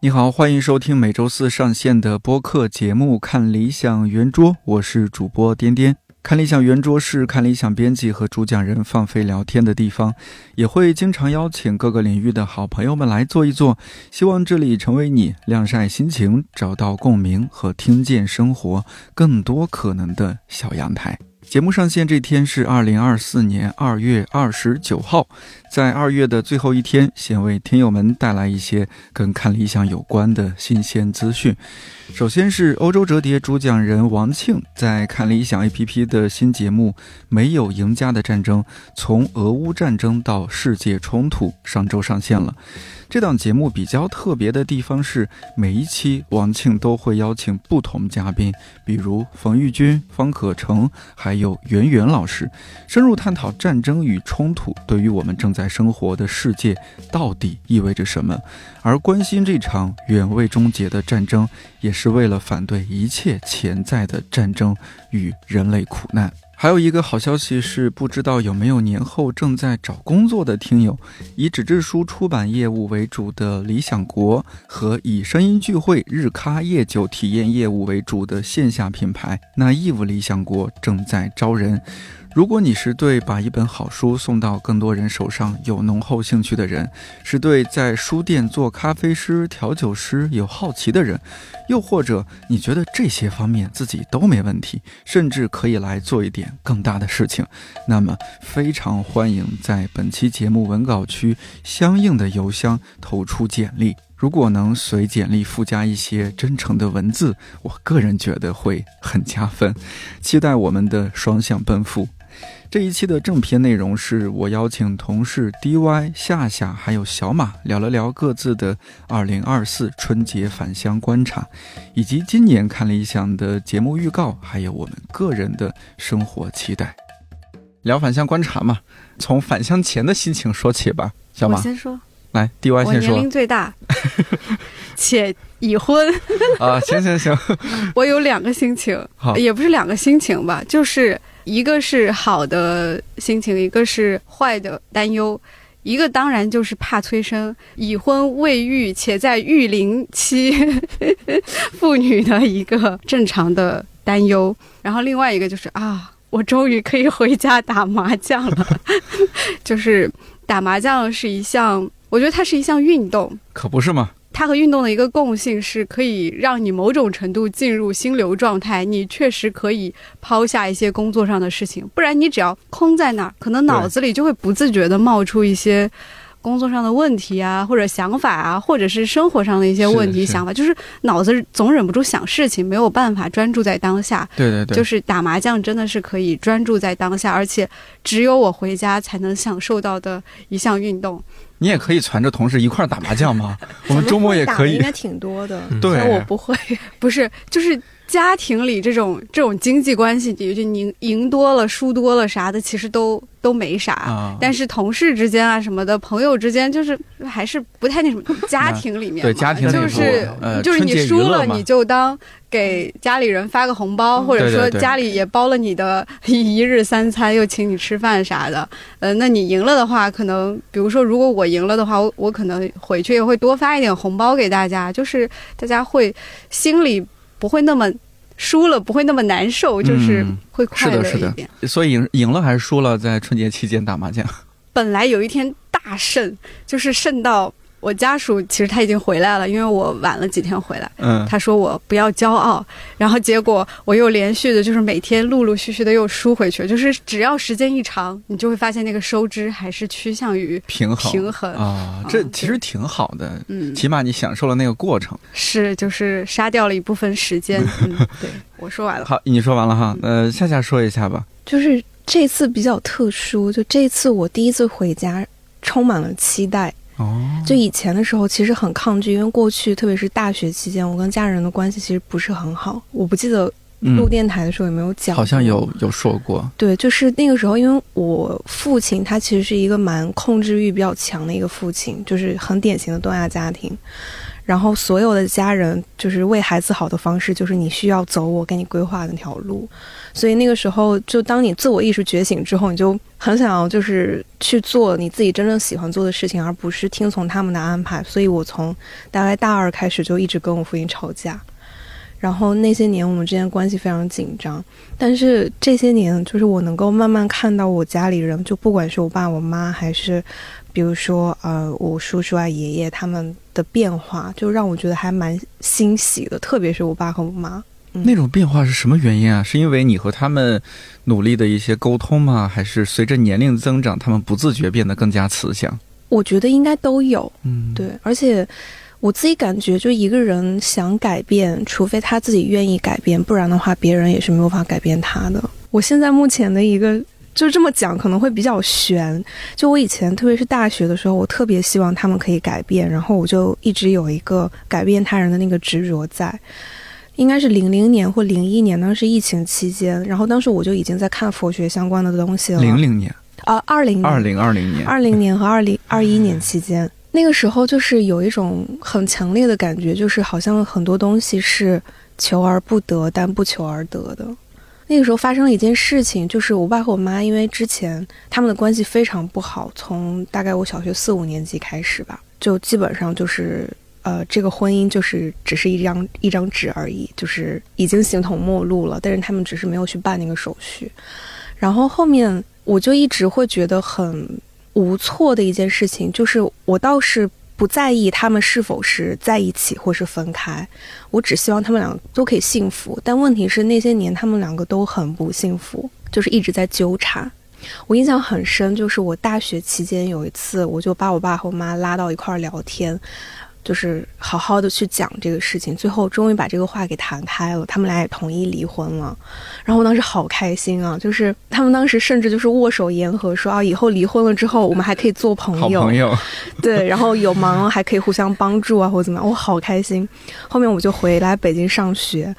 你好，欢迎收听每周四上线的播客节目《看理想圆桌》，我是主播颠颠。看理想圆桌是看理想编辑和主讲人放飞聊天的地方，也会经常邀请各个领域的好朋友们来坐一坐，希望这里成为你晾晒心情、找到共鸣和听见生活更多可能的小阳台。节目上线这天是二零二四年二月二十九号，在二月的最后一天，先为听友们带来一些跟看理想有关的新鲜资讯。首先是欧洲折叠主讲人王庆在看理想 APP 的新节目《没有赢家的战争：从俄乌战争到世界冲突》上周上线了。这档节目比较特别的地方是，每一期王庆都会邀请不同嘉宾，比如冯玉军、方可成，还有袁媛老师，深入探讨战争与冲突对于我们正在生活的世界到底意味着什么。而关心这场远未终结的战争，也是为了反对一切潜在的战争与人类苦难。还有一个好消息是，不知道有没有年后正在找工作的听友，以纸质书出版业务为主的理想国和以声音聚会、日咖夜酒体验业务为主的线下品牌那义务理想国正在招人。如果你是对把一本好书送到更多人手上有浓厚兴趣的人，是对在书店做咖啡师、调酒师有好奇的人，又或者你觉得这些方面自己都没问题，甚至可以来做一点更大的事情，那么非常欢迎在本期节目文稿区相应的邮箱投出简历。如果能随简历附加一些真诚的文字，我个人觉得会很加分。期待我们的双向奔赴。这一期的正片内容是我邀请同事 DY 夏夏还有小马聊了聊各自的2024春节返乡观察，以及今年看理想的节目预告，还有我们个人的生活期待。聊返乡观察嘛，从返乡前的心情说起吧。小马先说，来 DY 先说。年龄最大，且已婚。啊，行行行，我有两个心情，也不是两个心情吧，就是。一个是好的心情，一个是坏的担忧。一个当然就是怕催生，已婚未育且在育龄期 妇女的一个正常的担忧。然后另外一个就是啊，我终于可以回家打麻将了。就是打麻将是一项，我觉得它是一项运动，可不是吗？它和运动的一个共性是可以让你某种程度进入心流状态，你确实可以抛下一些工作上的事情，不然你只要空在那儿，可能脑子里就会不自觉的冒出一些工作上的问题啊，或者想法啊，或者是生活上的一些问题想法，就是脑子总忍不住想事情，没有办法专注在当下。对对对，就是打麻将真的是可以专注在当下，而且只有我回家才能享受到的一项运动。你也可以攒着同事一块打麻将吗？我们周末也可以，应该挺多的。对，我不会，不是，就是家庭里这种这种经济关系，就赢赢多了、输多了啥的，其实都都没啥。但是同事之间啊什么的，朋友之间，就是还是不太那什么。家庭里面，对家庭就是就是你输了，你就当。给家里人发个红包，或者说家里也包了你的一日三餐，又请你吃饭啥的。呃，那你赢了的话，可能比如说，如果我赢了的话，我我可能回去也会多发一点红包给大家，就是大家会心里不会那么输了，不会那么难受，就是会快乐一点。所以赢赢了还是输了，在春节期间打麻将，本来有一天大胜，就是胜到。我家属其实他已经回来了，因为我晚了几天回来。嗯，他说我不要骄傲，然后结果我又连续的，就是每天陆陆续续的又输回去。就是只要时间一长，你就会发现那个收支还是趋向于平衡平衡啊。这其实挺好的，嗯，起码你享受了那个过程。是，就是杀掉了一部分时间。嗯，对，我说完了。好，你说完了哈。呃，夏夏说一下吧。就是这次比较特殊，就这次我第一次回家，充满了期待。哦，就以前的时候其实很抗拒，因为过去特别是大学期间，我跟家人的关系其实不是很好。我不记得录电台的时候有没有讲，好像有有说过。对，就是那个时候，因为我父亲他其实是一个蛮控制欲比较强的一个父亲，就是很典型的东亚家庭。然后所有的家人就是为孩子好的方式，就是你需要走我给你规划的那条路。所以那个时候，就当你自我意识觉醒之后，你就很想要就是去做你自己真正喜欢做的事情，而不是听从他们的安排。所以我从大概大二开始就一直跟我父亲吵架。然后那些年我们之间关系非常紧张，但是这些年就是我能够慢慢看到我家里人，就不管是我爸我妈，还是比如说呃我叔叔啊爷爷他们的变化，就让我觉得还蛮欣喜的。特别是我爸和我妈那种变化是什么原因啊？是因为你和他们努力的一些沟通吗？还是随着年龄增长，他们不自觉变得更加慈祥？我觉得应该都有。嗯，对，而且。我自己感觉，就一个人想改变，除非他自己愿意改变，不然的话，别人也是没有法改变他的。我现在目前的一个，就这么讲可能会比较悬。就我以前，特别是大学的时候，我特别希望他们可以改变，然后我就一直有一个改变他人的那个执着在。应该是零零年或零一年，当时疫情期间，然后当时我就已经在看佛学相关的东西了。零零年啊，二零二零二零年，二零年和二零 二一年期间。那个时候就是有一种很强烈的感觉，就是好像很多东西是求而不得，但不求而得的。那个时候发生了一件事情，就是我爸和我妈因为之前他们的关系非常不好，从大概我小学四五年级开始吧，就基本上就是呃，这个婚姻就是只是一张一张纸而已，就是已经形同陌路了。但是他们只是没有去办那个手续。然后后面我就一直会觉得很。无措的一件事情，就是我倒是不在意他们是否是在一起或是分开，我只希望他们两个都可以幸福。但问题是那些年他们两个都很不幸福，就是一直在纠缠。我印象很深，就是我大学期间有一次，我就把我爸和我妈拉到一块儿聊天。就是好好的去讲这个事情，最后终于把这个话给谈开了，他们俩也同意离婚了。然后我当时好开心啊！就是他们当时甚至就是握手言和，说啊，以后离婚了之后，我们还可以做朋友。朋友。对，然后有忙还可以互相帮助啊，或者怎么样，我好开心。后面我就回来北京上学，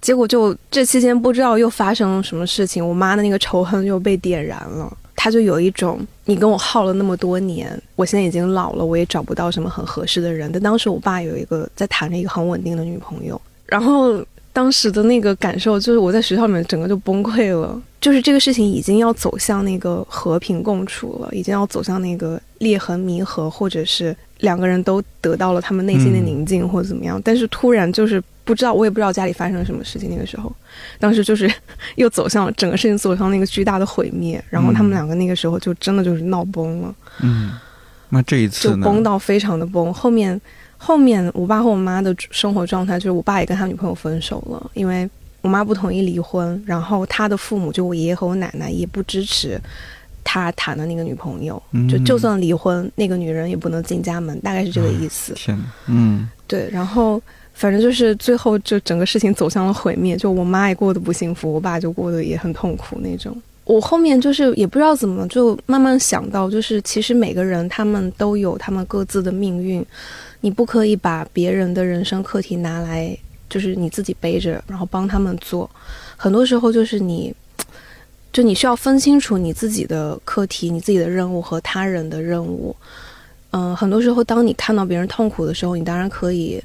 结果就这期间不知道又发生了什么事情，我妈的那个仇恨又被点燃了。他就有一种，你跟我耗了那么多年，我现在已经老了，我也找不到什么很合适的人。但当时我爸有一个在谈着一个很稳定的女朋友，然后当时的那个感受就是我在学校里面整个就崩溃了，就是这个事情已经要走向那个和平共处了，已经要走向那个裂痕弥合，或者是两个人都得到了他们内心的宁静或者怎么样。但是突然就是。不知道，我也不知道家里发生了什么事情。那个时候，当时就是 又走向整个事情走向那个巨大的毁灭。然后他们两个那个时候就真的就是闹崩了。嗯，那这一次就崩到非常的崩。后面后面，我爸和我妈的生活状态就是，我爸也跟他女朋友分手了，因为我妈不同意离婚。然后他的父母，就我爷爷和我奶奶也不支持他谈的那个女朋友。就就算离婚，那个女人也不能进家门，大概是这个意思。天嗯，对，然后。反正就是最后就整个事情走向了毁灭，就我妈也过得不幸福，我爸就过得也很痛苦那种。我后面就是也不知道怎么就慢慢想到，就是其实每个人他们都有他们各自的命运，你不可以把别人的人生课题拿来就是你自己背着，然后帮他们做。很多时候就是你，就你需要分清楚你自己的课题、你自己的任务和他人的任务。嗯，很多时候当你看到别人痛苦的时候，你当然可以。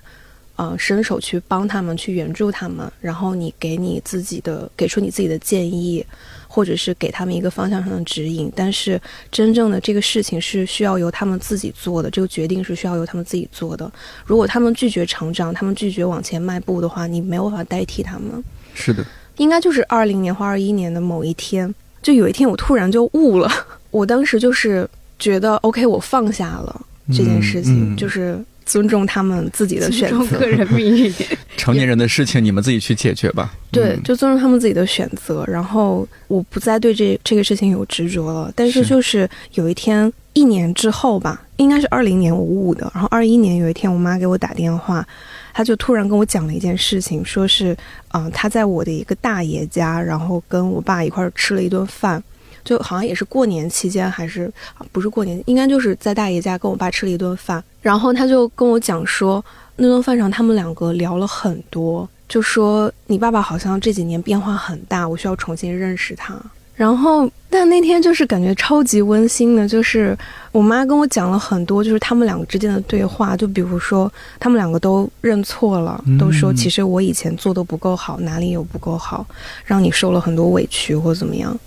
呃，伸手去帮他们，去援助他们，然后你给你自己的，给出你自己的建议，或者是给他们一个方向上的指引。但是，真正的这个事情是需要由他们自己做的，这个决定是需要由他们自己做的。如果他们拒绝成长，他们拒绝往前迈步的话，你没有办法代替他们。是的，应该就是二零年或二一年的某一天，就有一天我突然就悟了。我当时就是觉得，OK，我放下了这件事情，就是。尊重他们自己的选择，个人命运。成年人的事情，你们自己去解决吧。对，就尊重他们自己的选择。然后，我不再对这这个事情有执着了。但是，就是有一天，一年之后吧，应该是二零年我悟的。然后，二一年有一天，我妈给我打电话，她就突然跟我讲了一件事情，说是，嗯，她在我的一个大爷家，然后跟我爸一块儿吃了一顿饭。就好像也是过年期间，还是不是过年？应该就是在大爷家跟我爸吃了一顿饭，然后他就跟我讲说，那顿饭上他们两个聊了很多，就说你爸爸好像这几年变化很大，我需要重新认识他。然后，但那天就是感觉超级温馨的，就是我妈跟我讲了很多，就是他们两个之间的对话。就比如说，他们两个都认错了，都说其实我以前做的不够好，哪里有不够好，让你受了很多委屈或怎么样。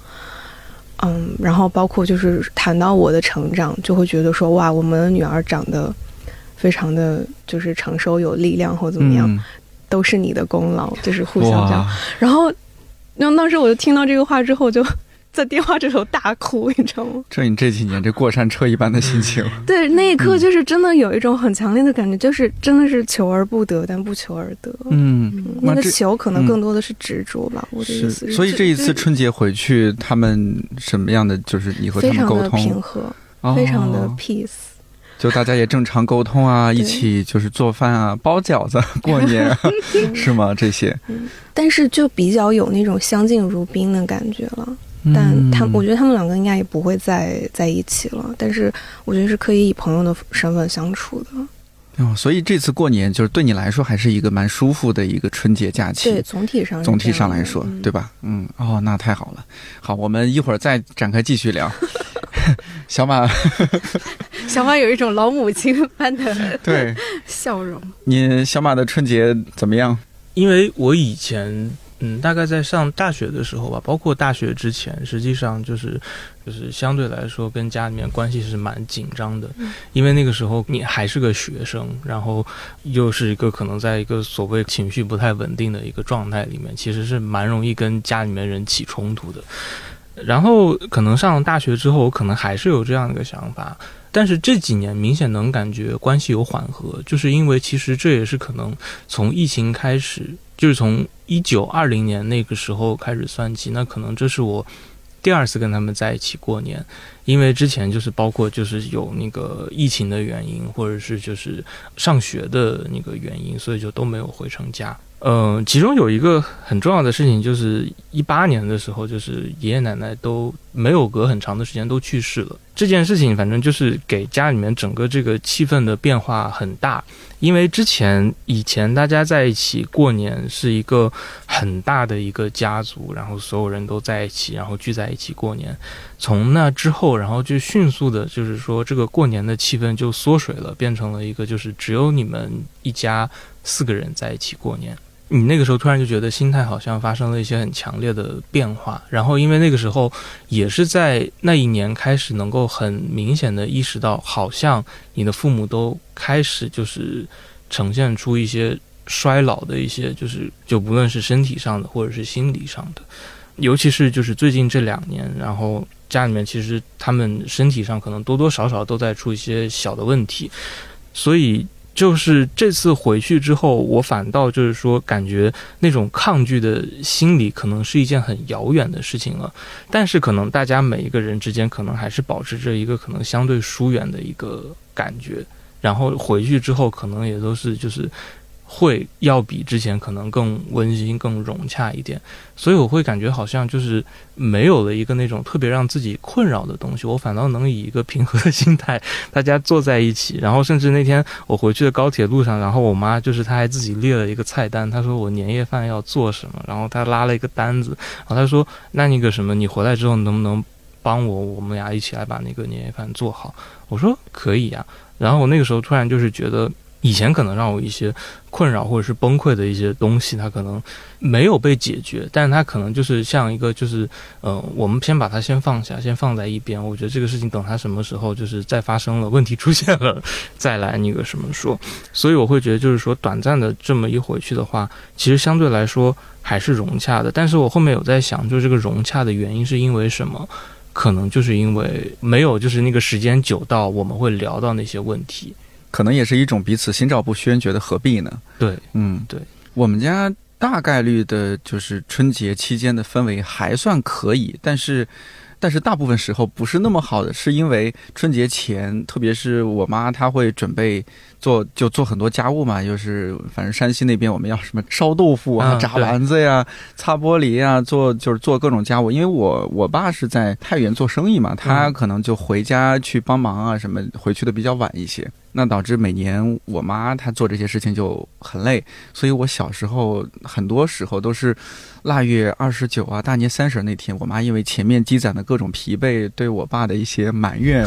嗯，然后包括就是谈到我的成长，就会觉得说哇，我们的女儿长得非常的就是成熟有力量或怎么样，都是你的功劳，就是互相这样。然后。然后当时我就听到这个话之后，就在电话这头大哭，你知道吗？这你这几年这过山车一般的心情。对，那一刻就是真的有一种很强烈的感觉，就是真的是求而不得，但不求而得。嗯，那个求可能更多的是执着吧，我的意思。所以这一次春节回去，他们什么样的就是你和他们沟通？非常的平和，非常的 peace。就大家也正常沟通啊，一起就是做饭啊，包饺子过年 是吗？这些，但是就比较有那种相敬如宾的感觉了。但他，我觉得他们两个应该也不会再在一起了。但是我觉得是可以以朋友的身份相处的。哦，所以这次过年就是对你来说还是一个蛮舒服的一个春节假期。对，总体上总体上来说，对吧？嗯，哦，那太好了。好，我们一会儿再展开继续聊。小马，小马有一种老母亲般的 对笑容。你小马的春节怎么样？因为我以前嗯，大概在上大学的时候吧，包括大学之前，实际上就是就是相对来说跟家里面关系是蛮紧张的。因为那个时候你还是个学生，然后又是一个可能在一个所谓情绪不太稳定的一个状态里面，其实是蛮容易跟家里面人起冲突的。然后可能上了大学之后，我可能还是有这样一个想法，但是这几年明显能感觉关系有缓和，就是因为其实这也是可能从疫情开始，就是从一九二零年那个时候开始算起，那可能这是我第二次跟他们在一起过年，因为之前就是包括就是有那个疫情的原因，或者是就是上学的那个原因，所以就都没有回成家。嗯，其中有一个很重要的事情，就是一八年的时候，就是爷爷奶奶都没有隔很长的时间都去世了。这件事情反正就是给家里面整个这个气氛的变化很大，因为之前以前大家在一起过年是一个很大的一个家族，然后所有人都在一起，然后聚在一起过年。从那之后，然后就迅速的，就是说这个过年的气氛就缩水了，变成了一个就是只有你们一家四个人在一起过年。你那个时候突然就觉得心态好像发生了一些很强烈的变化，然后因为那个时候也是在那一年开始能够很明显的意识到，好像你的父母都开始就是呈现出一些衰老的一些，就是就不论是身体上的或者是心理上的，尤其是就是最近这两年，然后家里面其实他们身体上可能多多少少都在出一些小的问题，所以。就是这次回去之后，我反倒就是说，感觉那种抗拒的心理可能是一件很遥远的事情了。但是，可能大家每一个人之间，可能还是保持着一个可能相对疏远的一个感觉。然后回去之后，可能也都是就是。会要比之前可能更温馨、更融洽一点，所以我会感觉好像就是没有了一个那种特别让自己困扰的东西，我反倒能以一个平和的心态，大家坐在一起，然后甚至那天我回去的高铁路上，然后我妈就是她还自己列了一个菜单，她说我年夜饭要做什么，然后她拉了一个单子，然后她说那那个什么，你回来之后能不能帮我，我们俩一起来把那个年夜饭做好？我说可以呀，然后我那个时候突然就是觉得。以前可能让我一些困扰或者是崩溃的一些东西，它可能没有被解决，但是它可能就是像一个，就是呃，我们先把它先放下，先放在一边。我觉得这个事情等它什么时候就是再发生了问题出现了，再来那个什么说。所以我会觉得，就是说短暂的这么一回去的话，其实相对来说还是融洽的。但是我后面有在想，就是这个融洽的原因是因为什么？可能就是因为没有就是那个时间久到我们会聊到那些问题。可能也是一种彼此心照不宣，觉得何必呢？对，嗯，对。我们家大概率的就是春节期间的氛围还算可以，但是。但是大部分时候不是那么好的，是因为春节前，特别是我妈她会准备做，就做很多家务嘛。就是反正山西那边我们要什么烧豆腐啊、炸丸子呀、擦玻璃呀，做就是做各种家务。因为我我爸是在太原做生意嘛，他可能就回家去帮忙啊什么，回去的比较晚一些。那导致每年我妈她做这些事情就很累，所以我小时候很多时候都是腊月二十九啊、大年三十那天，我妈因为前面积攒的各种疲惫，对我爸的一些埋怨，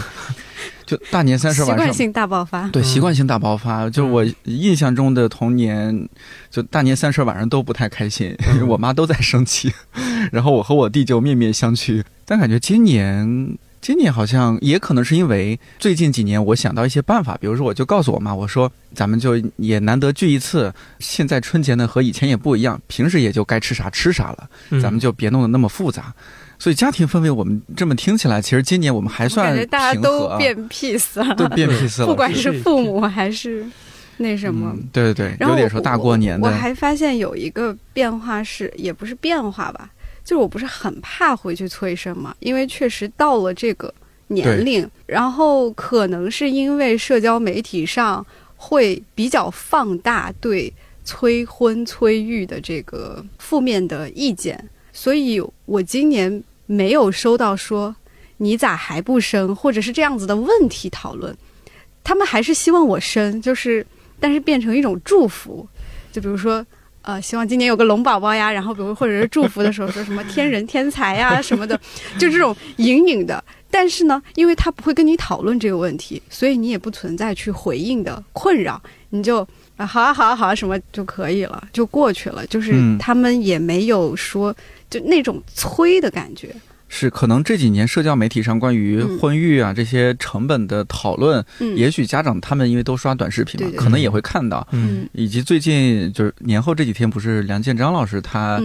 就大年三十晚上习惯性大爆发。对，习惯性大爆发，就我印象中的童年，就大年三十晚上都不太开心，我妈都在生气，然后我和我弟就面面相觑。但感觉今年。今年好像也可能是因为最近几年我想到一些办法，比如说我就告诉我妈，我说咱们就也难得聚一次，现在春节呢和以前也不一样，平时也就该吃啥吃啥了，咱们就别弄得那么复杂。所以家庭氛围我们这么听起来，其实今年我们还算感觉大家都变 peace 了，都变 peace 了，不管是父母还是那什么，对对对，有点说大过年的。我还发现有一个变化是，也不是变化吧。就是我不是很怕回去催生嘛，因为确实到了这个年龄，然后可能是因为社交媒体上会比较放大对催婚催育的这个负面的意见，所以我今年没有收到说你咋还不生，或者是这样子的问题讨论，他们还是希望我生，就是但是变成一种祝福，就比如说。呃，希望今年有个龙宝宝呀，然后比如或者是祝福的时候说什么天人天才呀 什么的，就这种隐隐的。但是呢，因为他不会跟你讨论这个问题，所以你也不存在去回应的困扰，你就啊好啊好啊好啊什么就可以了，就过去了。就是他们也没有说就那种催的感觉。是，可能这几年社交媒体上关于婚育啊这些成本的讨论，也许家长他们因为都刷短视频嘛，可能也会看到。嗯，以及最近就是年后这几天，不是梁建章老师他，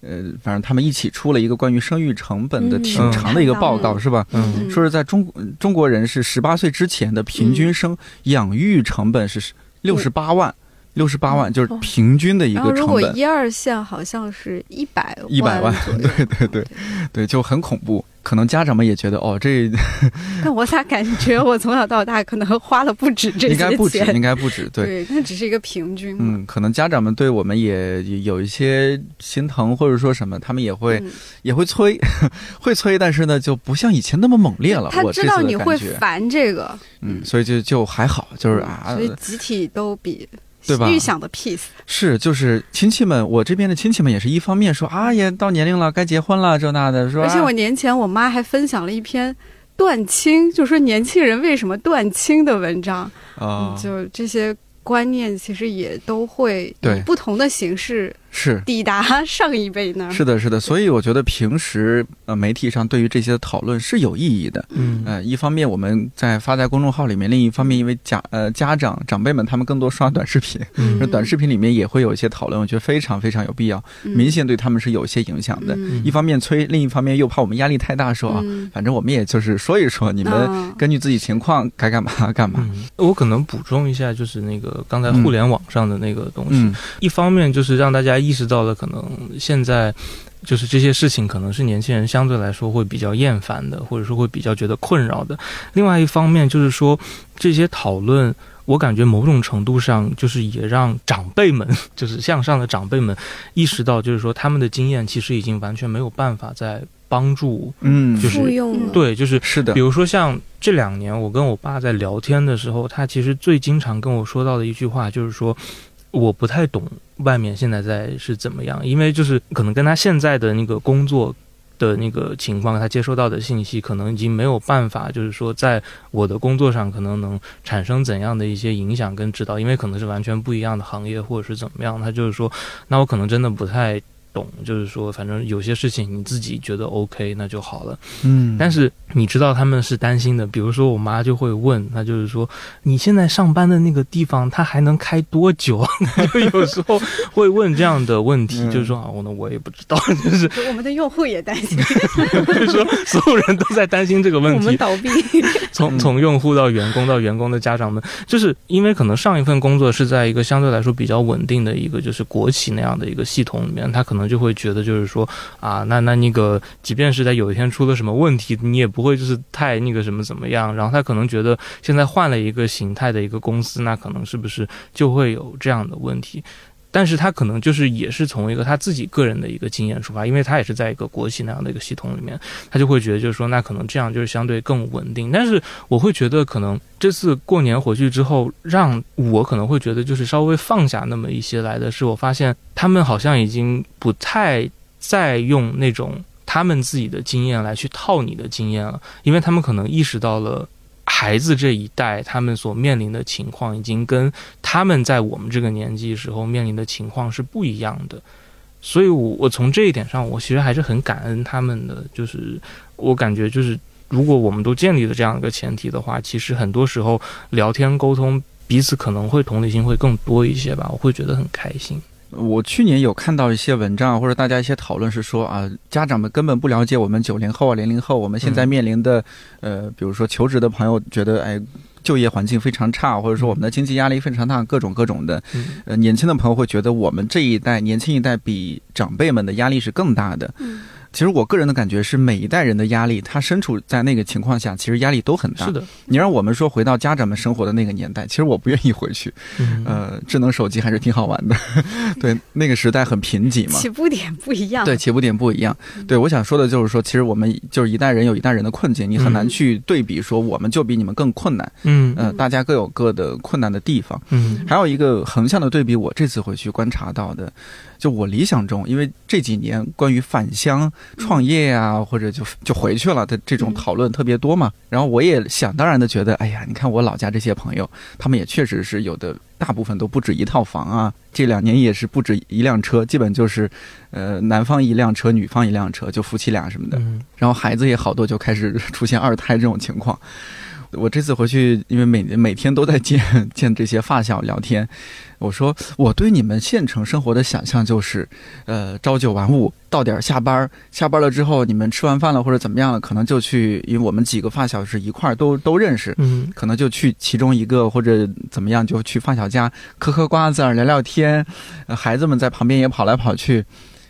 呃，反正他们一起出了一个关于生育成本的挺长的一个报告，是吧？嗯，说是在中中国人是十八岁之前的平均生养育成本是六十八万。六十八万就是平均的一个成本。如果一二线好像是一百一百万，对对对对，就很恐怖。可能家长们也觉得哦，这。但我咋感觉我从小到大可能花了不止这些钱？应该不止，应该不止。对，那只是一个平均。嗯，可能家长们对我们也有一些心疼，或者说什么，他们也会也会催，会催，但是呢，就不像以前那么猛烈了。他知道你会烦这个，嗯，所以就就还好，就是啊，所以集体都比。对吧？预想的 peace 是就是亲戚们，我这边的亲戚们也是一方面说啊，也到年龄了，该结婚了，这那的说。而且我年前我妈还分享了一篇断亲，就说年轻人为什么断亲的文章啊，就这些观念其实也都会以不同的形式。是。抵达上一辈呢？是的，是的，所以我觉得平时呃媒体上对于这些讨论是有意义的。嗯，呃，一方面我们在发在公众号里面，另一方面因为家呃家长长辈们他们更多刷短视频，嗯，短视频里面也会有一些讨论，我觉得非常非常有必要，明显对他们是有一些影响的。一方面催，另一方面又怕我们压力太大，说啊，反正我们也就是说一说，你们根据自己情况该干嘛 干嘛。我可能补充一下，就是那个刚才互联网上的那个东西，一方面就是让大家。意识到了，可能现在就是这些事情，可能是年轻人相对来说会比较厌烦的，或者说会比较觉得困扰的。另外一方面，就是说这些讨论，我感觉某种程度上就是也让长辈们，就是向上的长辈们意识到，就是说他们的经验其实已经完全没有办法再帮助，嗯，就是对，就是是的。比如说像这两年，我跟我爸在聊天的时候，他其实最经常跟我说到的一句话就是说。我不太懂外面现在在是怎么样，因为就是可能跟他现在的那个工作的那个情况，他接收到的信息可能已经没有办法，就是说在我的工作上可能能产生怎样的一些影响跟指导，因为可能是完全不一样的行业或者是怎么样，他就是说，那我可能真的不太。懂，就是说，反正有些事情你自己觉得 OK，那就好了。嗯，但是你知道他们是担心的，比如说我妈就会问，那就是说你现在上班的那个地方，它还能开多久？就有时候会问这样的问题，就是说啊，我呢我也不知道，就是 我们的用户也担心，就是说所有人都在担心这个问题。我们倒闭，从从用户到员工到员工的家长们，就是因为可能上一份工作是在一个相对来说比较稳定的一个就是国企那样的一个系统里面，他可能。就会觉得就是说啊，那那那个，即便是在有一天出了什么问题，你也不会就是太那个什么怎么样。然后他可能觉得现在换了一个形态的一个公司，那可能是不是就会有这样的问题？但是他可能就是也是从一个他自己个人的一个经验出发，因为他也是在一个国企那样的一个系统里面，他就会觉得就是说，那可能这样就是相对更稳定。但是我会觉得，可能这次过年回去之后，让我可能会觉得就是稍微放下那么一些来的是，我发现他们好像已经不太再用那种他们自己的经验来去套你的经验了，因为他们可能意识到了。孩子这一代，他们所面临的情况，已经跟他们在我们这个年纪时候面临的情况是不一样的。所以，我我从这一点上，我其实还是很感恩他们的。就是我感觉，就是如果我们都建立了这样一个前提的话，其实很多时候聊天沟通，彼此可能会同理心会更多一些吧。我会觉得很开心。我去年有看到一些文章或者大家一些讨论，是说啊，家长们根本不了解我们九零后啊、零零后，我们现在面临的，呃，比如说求职的朋友觉得，哎，就业环境非常差，或者说我们的经济压力非常大，各种各种的。呃，年轻的朋友会觉得我们这一代年轻一代比长辈们的压力是更大的。其实我个人的感觉是，每一代人的压力，他身处在那个情况下，其实压力都很大。是的，你让我们说回到家长们生活的那个年代，其实我不愿意回去。呃，智能手机还是挺好玩的。对，那个时代很贫瘠嘛。起步点不一样。对，起步点不一样。对，我想说的就是说，其实我们就是一代人有一代人的困境，你很难去对比说我们就比你们更困难。嗯。呃，大家各有各的困难的地方。嗯。还有一个横向的对比，我这次回去观察到的。就我理想中，因为这几年关于返乡创业呀，或者就就回去了的这种讨论特别多嘛。然后我也想当然的觉得，哎呀，你看我老家这些朋友，他们也确实是有的，大部分都不止一套房啊。这两年也是不止一辆车，基本就是，呃，男方一辆车，女方一辆车，就夫妻俩什么的。然后孩子也好多，就开始出现二胎这种情况。我这次回去，因为每每天都在见见这些发小聊天，我说我对你们县城生活的想象就是，呃，朝九晚五，到点下班，下班了之后你们吃完饭了或者怎么样了，可能就去，因为我们几个发小是一块儿都都认识，嗯，可能就去其中一个或者怎么样就去发小家嗑嗑瓜子聊聊天，孩子们在旁边也跑来跑去，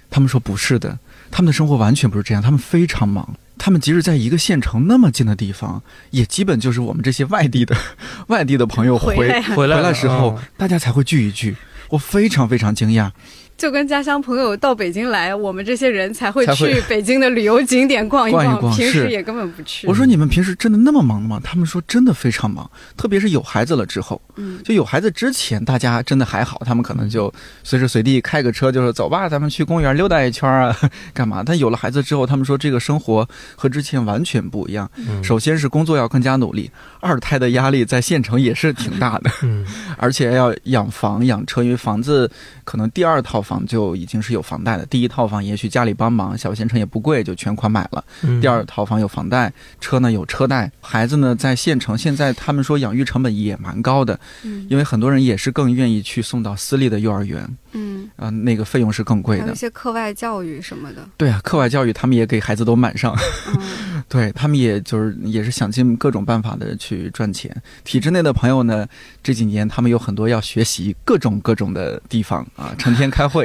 他们说不是的，他们的生活完全不是这样，他们非常忙。他们即使在一个县城那么近的地方，也基本就是我们这些外地的 外地的朋友回回来时候，大家才会聚一聚。我非常非常惊讶。就跟家乡朋友到北京来，我们这些人才会去北京的旅游景点逛一逛，平时也根本不去。我说你们平时真的那么忙吗？他们说真的非常忙，特别是有孩子了之后。嗯，就有孩子之前，大家真的还好，他们可能就随时随地开个车，就是走吧，咱们去公园溜达一圈啊，干嘛？但有了孩子之后，他们说这个生活和之前完全不一样。首先是工作要更加努力，二胎的压力在县城也是挺大的，嗯，而且要养房养车，因为房子可能第二套。房就已经是有房贷的，第一套房也许家里帮忙，小县城也不贵，就全款买了。第二套房有房贷，车呢有车贷，孩子呢在县城，现在他们说养育成本也蛮高的，因为很多人也是更愿意去送到私立的幼儿园。嗯，啊，那个费用是更贵的，一些课外教育什么的。对啊，课外教育他们也给孩子都满上，对他们也就是也是想尽各种办法的去赚钱。体制内的朋友呢，这几年他们有很多要学习各种各种的地方啊，成天开会，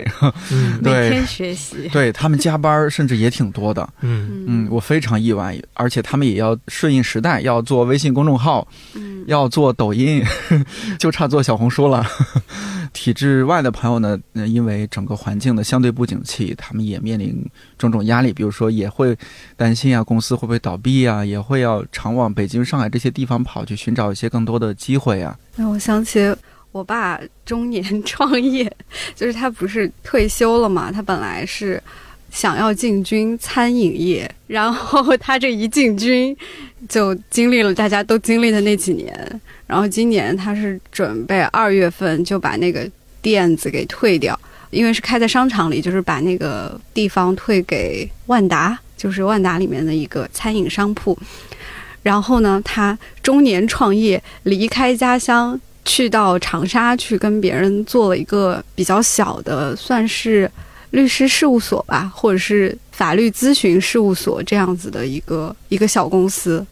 每天学习，对他们加班甚至也挺多的。嗯嗯，我非常意外，而且他们也要顺应时代，要做微信公众号，要做抖音，就差做小红书了。体制外的朋友呢，因为整个环境的相对不景气，他们也面临种种压力，比如说也会担心啊，公司会不会倒闭啊，也会要常往北京、上海这些地方跑去寻找一些更多的机会啊。让我想起我爸中年创业，就是他不是退休了嘛，他本来是想要进军餐饮业，然后 他这一进军，就经历了大家都经历的那几年。然后今年他是准备二月份就把那个店子给退掉，因为是开在商场里，就是把那个地方退给万达，就是万达里面的一个餐饮商铺。然后呢，他中年创业，离开家乡，去到长沙去跟别人做了一个比较小的，算是律师事务所吧，或者是法律咨询事务所这样子的一个一个小公司。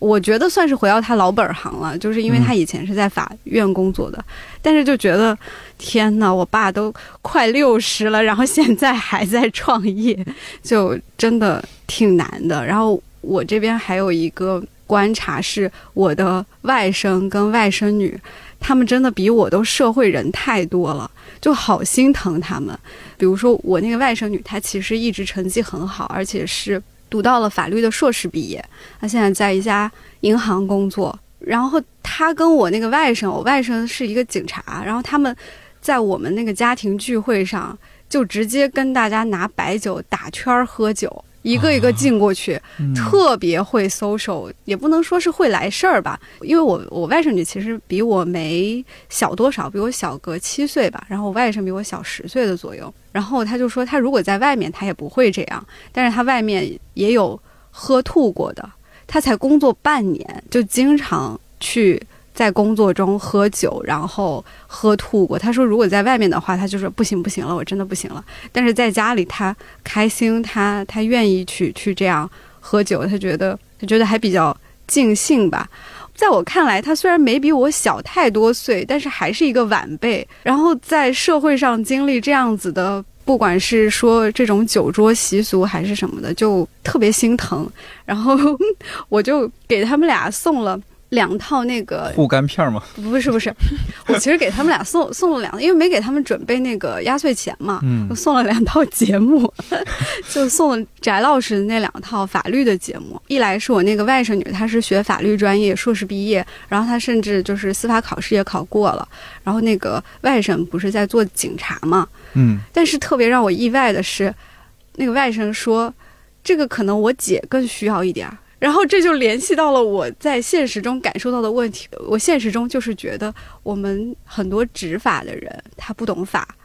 我觉得算是回到他老本行了，就是因为他以前是在法院工作的，但是就觉得，天哪，我爸都快六十了，然后现在还在创业，就真的挺难的。然后我这边还有一个观察是，我的外甥跟外甥女，他们真的比我都社会人太多了，就好心疼他们。比如说我那个外甥女，她其实一直成绩很好，而且是读到了法律的硕士毕业，她现在在一家银行工作。然后她跟我那个外甥，我外甥是一个警察，然后他们在我们那个家庭聚会上，就直接跟大家拿白酒打圈喝酒。一个一个进过去，特别会 social，也不能说是会来事儿吧，因为我我外甥女其实比我没小多少，比我小个七岁吧，然后我外甥比我小十岁的左右，然后他就说他如果在外面他也不会这样，但是他外面也有喝吐过的，他才工作半年就经常去。在工作中喝酒，然后喝吐过。他说，如果在外面的话，他就说不行不行了，我真的不行了。但是在家里，他开心，他他愿意去去这样喝酒，他觉得他觉得还比较尽兴吧。在我看来，他虽然没比我小太多岁，但是还是一个晚辈。然后在社会上经历这样子的，不管是说这种酒桌习俗还是什么的，就特别心疼。然后 我就给他们俩送了。两套那个护肝片吗？不是不是，我其实给他们俩送送了两，因为没给他们准备那个压岁钱嘛，我送了两套节目，就送翟老师的那两套法律的节目。一来是我那个外甥女，她是学法律专业，硕士毕业，然后她甚至就是司法考试也考过了。然后那个外甥不是在做警察嘛，嗯，但是特别让我意外的是，那个外甥说，这个可能我姐更需要一点。然后这就联系到了我在现实中感受到的问题。我现实中就是觉得我们很多执法的人他不懂法，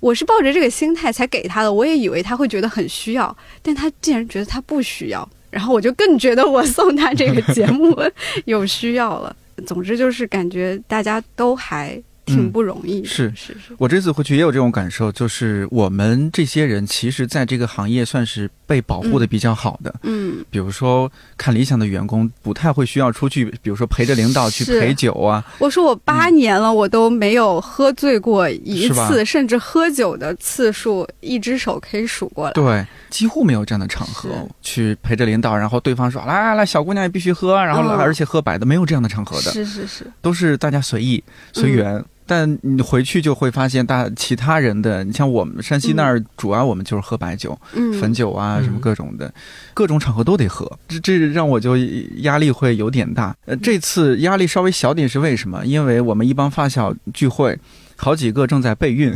我是抱着这个心态才给他的。我也以为他会觉得很需要，但他竟然觉得他不需要。然后我就更觉得我送他这个节目 有需要了。总之就是感觉大家都还。挺不容易，是是是。我这次回去也有这种感受，就是我们这些人其实在这个行业算是被保护的比较好的。嗯，比如说看理想的员工不太会需要出去，比如说陪着领导去陪酒啊。我说我八年了，我都没有喝醉过一次，甚至喝酒的次数一只手可以数过来。对，几乎没有这样的场合去陪着领导，然后对方说来来来，小姑娘也必须喝，然后而且喝白的，没有这样的场合的。是是是，都是大家随意随缘。但你回去就会发现，大其他人的，你像我们山西那儿，主要我们就是喝白酒、汾酒啊，什么各种的，各种场合都得喝。这这让我就压力会有点大。呃，这次压力稍微小点是为什么？因为我们一帮发小聚会。好几个正在备孕，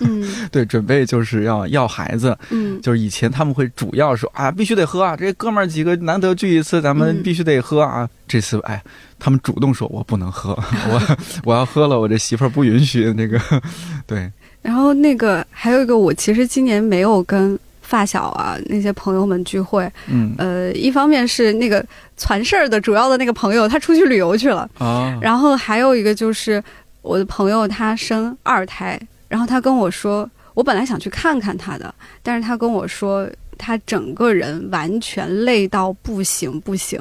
嗯，对，准备就是要要孩子，嗯，就是以前他们会主要说啊，必须得喝啊，这哥们儿几个难得聚一次，咱们必须得喝啊。这次哎，他们主动说，我不能喝，我我要喝了，我这媳妇儿不允许那个，对。然后那个还有一个，我其实今年没有跟发小啊那些朋友们聚会，嗯，呃，一方面是那个传事儿的主要的那个朋友他出去旅游去了。啊，然后还有一个就是。我的朋友他生二胎，然后他跟我说，我本来想去看看他的，但是他跟我说，他整个人完全累到不行不行，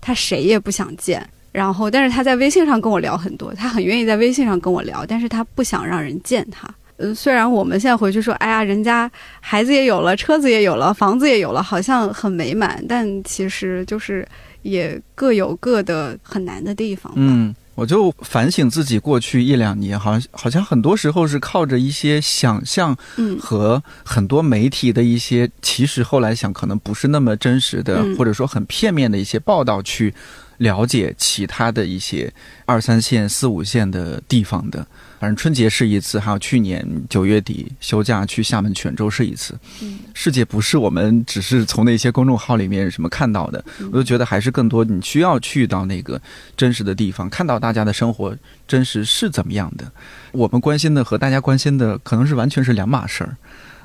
他谁也不想见。然后，但是他在微信上跟我聊很多，他很愿意在微信上跟我聊，但是他不想让人见他。嗯，虽然我们现在回去说，哎呀，人家孩子也有了，车子也有了，房子也有了，好像很美满，但其实就是也各有各的很难的地方。嗯。我就反省自己过去一两年，好像好像很多时候是靠着一些想象，和很多媒体的一些，其实后来想可能不是那么真实的，或者说很片面的一些报道去了解其他的一些二三线、四五线的地方的。反正春节是一次，还有去年九月底休假去厦门、泉州是一次。嗯，世界不是我们只是从那些公众号里面什么看到的，我就觉得还是更多你需要去到那个真实的地方，看到大家的生活真实是怎么样的。我们关心的和大家关心的可能是完全是两码事儿。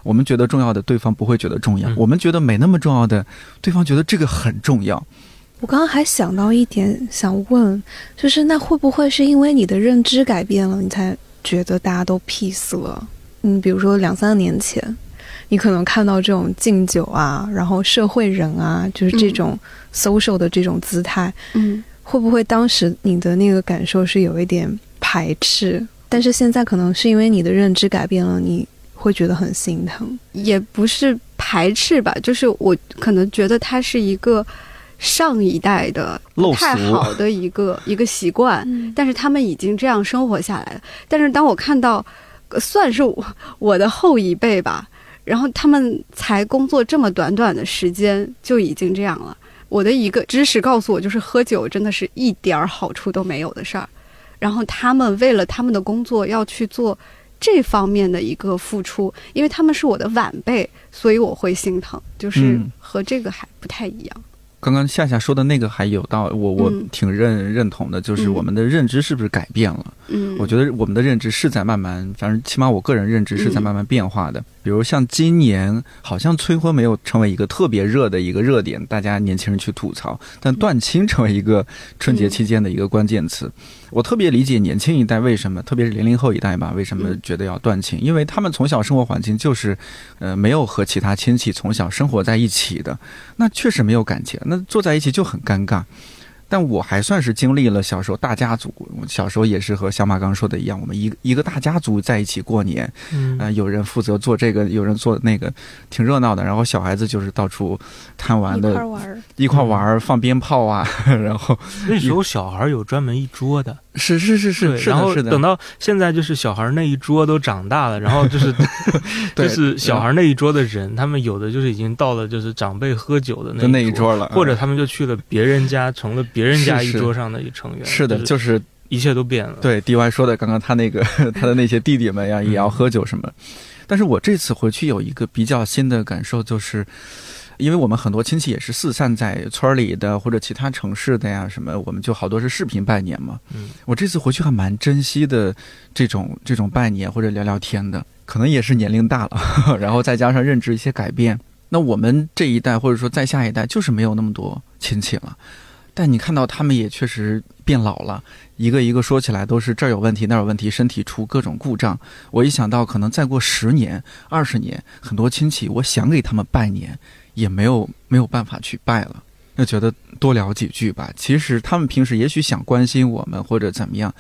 我们觉得重要的，对方不会觉得重要；我们觉得没那么重要的，对方觉得这个很重要。我刚刚还想到一点想问，就是那会不会是因为你的认知改变了，你才觉得大家都 peace 了？嗯，比如说两三年前，你可能看到这种敬酒啊，然后社会人啊，就是这种 social 的这种姿态，嗯，会不会当时你的那个感受是有一点排斥？但是现在可能是因为你的认知改变了，你会觉得很心疼，也不是排斥吧，就是我可能觉得它是一个。上一代的不太好的一个 一个习惯，但是他们已经这样生活下来了。但是当我看到，算是我我的后一辈吧，然后他们才工作这么短短的时间就已经这样了。我的一个知识告诉我，就是喝酒真的是一点儿好处都没有的事儿。然后他们为了他们的工作要去做这方面的一个付出，因为他们是我的晚辈，所以我会心疼，就是和这个还不太一样。刚刚夏夏说的那个还有道，我我挺认认同的，就是我们的认知是不是改变了？嗯，我觉得我们的认知是在慢慢，反正起码我个人认知是在慢慢变化的。比如像今年，好像催婚没有成为一个特别热的一个热点，大家年轻人去吐槽，但断亲成为一个春节期间的一个关键词。我特别理解年轻一代为什么，特别是零零后一代吧，为什么觉得要断亲？因为他们从小生活环境就是，呃，没有和其他亲戚从小生活在一起的，那确实没有感情，那坐在一起就很尴尬。但我还算是经历了小时候大家族，小时候也是和小马刚说的一样，我们一个一个大家族在一起过年，嗯，有人负责做这个，有人做那个，挺热闹的。然后小孩子就是到处贪玩的，一块玩，一块玩，放鞭炮啊。然后那时候小孩有专门一桌的。是是是是，然后等到现在就是小孩那一桌都长大了，然后就是 就是小孩那一桌的人，他们有的就是已经到了就是长辈喝酒的那那一桌了，或者他们就去了别人家，成了别人家一桌上的一成员。是的，就是一切都变了。对，D Y 说的，刚刚他那个 他的那些弟弟们呀，也要喝酒什么。但是我这次回去有一个比较新的感受，就是。因为我们很多亲戚也是四散在村里的或者其他城市的呀，什么我们就好多是视频拜年嘛。嗯，我这次回去还蛮珍惜的这种这种拜年或者聊聊天的，可能也是年龄大了，然后再加上认知一些改变。那我们这一代或者说再下一代就是没有那么多亲戚了，但你看到他们也确实变老了，一个一个说起来都是这儿有问题那儿有问题，身体出各种故障。我一想到可能再过十年、二十年，很多亲戚我想给他们拜年。也没有没有办法去拜了，就觉得多聊几句吧。其实他们平时也许想关心我们或者怎么样，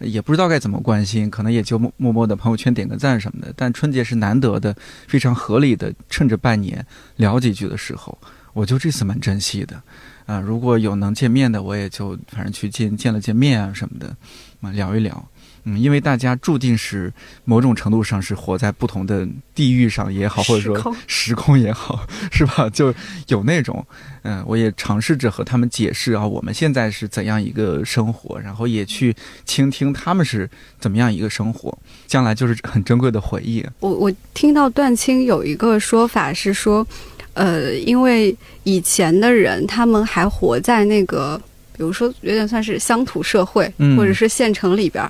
也不知道该怎么关心，可能也就默默默的朋友圈点个赞什么的。但春节是难得的，非常合理的，趁着拜年聊几句的时候，我就这次蛮珍惜的。啊，如果有能见面的，我也就反正去见见了见面啊什么的，啊聊一聊。嗯，因为大家注定是某种程度上是活在不同的地域上也好，或者说时空也好，是吧？就有那种，嗯，我也尝试着和他们解释啊，我们现在是怎样一个生活，然后也去倾听他们是怎么样一个生活，将来就是很珍贵的回忆。我我听到段青有一个说法是说，呃，因为以前的人他们还活在那个，比如说有点算是乡土社会，或者是县城里边。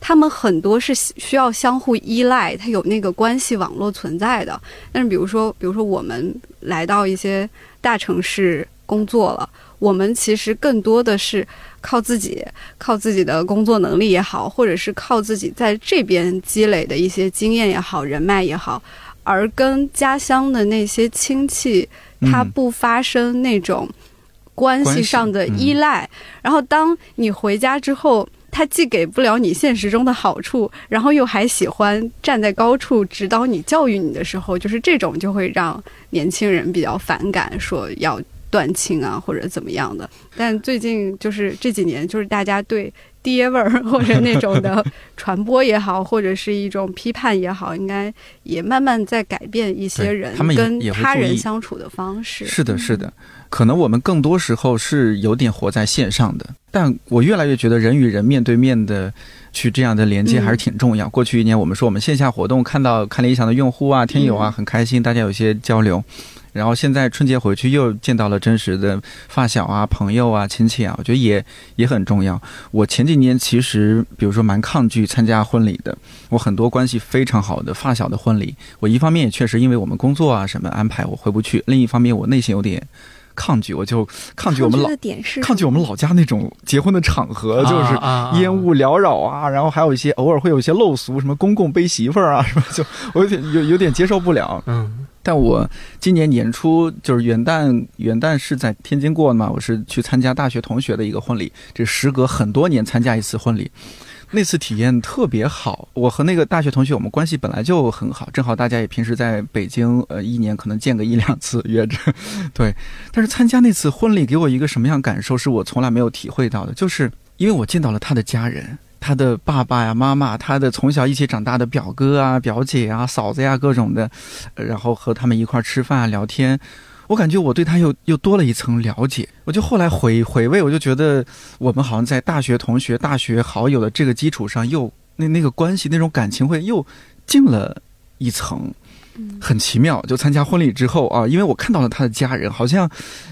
他们很多是需要相互依赖，它有那个关系网络存在的。但是，比如说，比如说我们来到一些大城市工作了，我们其实更多的是靠自己，靠自己的工作能力也好，或者是靠自己在这边积累的一些经验也好、人脉也好，而跟家乡的那些亲戚，他不发生那种关系上的依赖。然后，当你回家之后。他既给不了你现实中的好处，然后又还喜欢站在高处指导你、教育你的时候，就是这种就会让年轻人比较反感，说要断亲啊或者怎么样的。但最近就是这几年，就是大家对爹味儿或者那种的 传播也好，或者是一种批判也好，应该也慢慢在改变一些人跟他人相处的方式。是的，是的。可能我们更多时候是有点活在线上的，但我越来越觉得人与人面对面的去这样的连接还是挺重要。过去一年，我们说我们线下活动看到看理想的用户啊、听友啊很开心，大家有些交流。然后现在春节回去又见到了真实的发小啊、朋友啊、亲戚啊，我觉得也也很重要。我前几年其实比如说蛮抗拒参加婚礼的，我很多关系非常好的发小的婚礼，我一方面也确实因为我们工作啊什么安排我回不去，另一方面我内心有点。抗拒，我就抗拒我们老抗拒我们老家那种结婚的场合，就是烟雾缭绕啊，然后还有一些偶尔会有一些陋俗，什么公公背媳妇儿啊，什么就我有点有有点接受不了。嗯，但我今年年初就是元旦，元旦是在天津过的嘛，我是去参加大学同学的一个婚礼，这时隔很多年参加一次婚礼。那次体验特别好。我和那个大学同学，我们关系本来就很好，正好大家也平时在北京，呃，一年可能见个一两次约着。对，但是参加那次婚礼给我一个什么样感受，是我从来没有体会到的，就是因为我见到了他的家人，他的爸爸呀、妈妈，他的从小一起长大的表哥啊、表姐啊、嫂子呀各种的，然后和他们一块吃饭、聊天。我感觉我对他又又多了一层了解，我就后来回回味，我就觉得我们好像在大学同学、大学好友的这个基础上，又那那个关系、那种感情会又进了一层。很奇妙，就参加婚礼之后啊，因为我看到了他的家人，好像，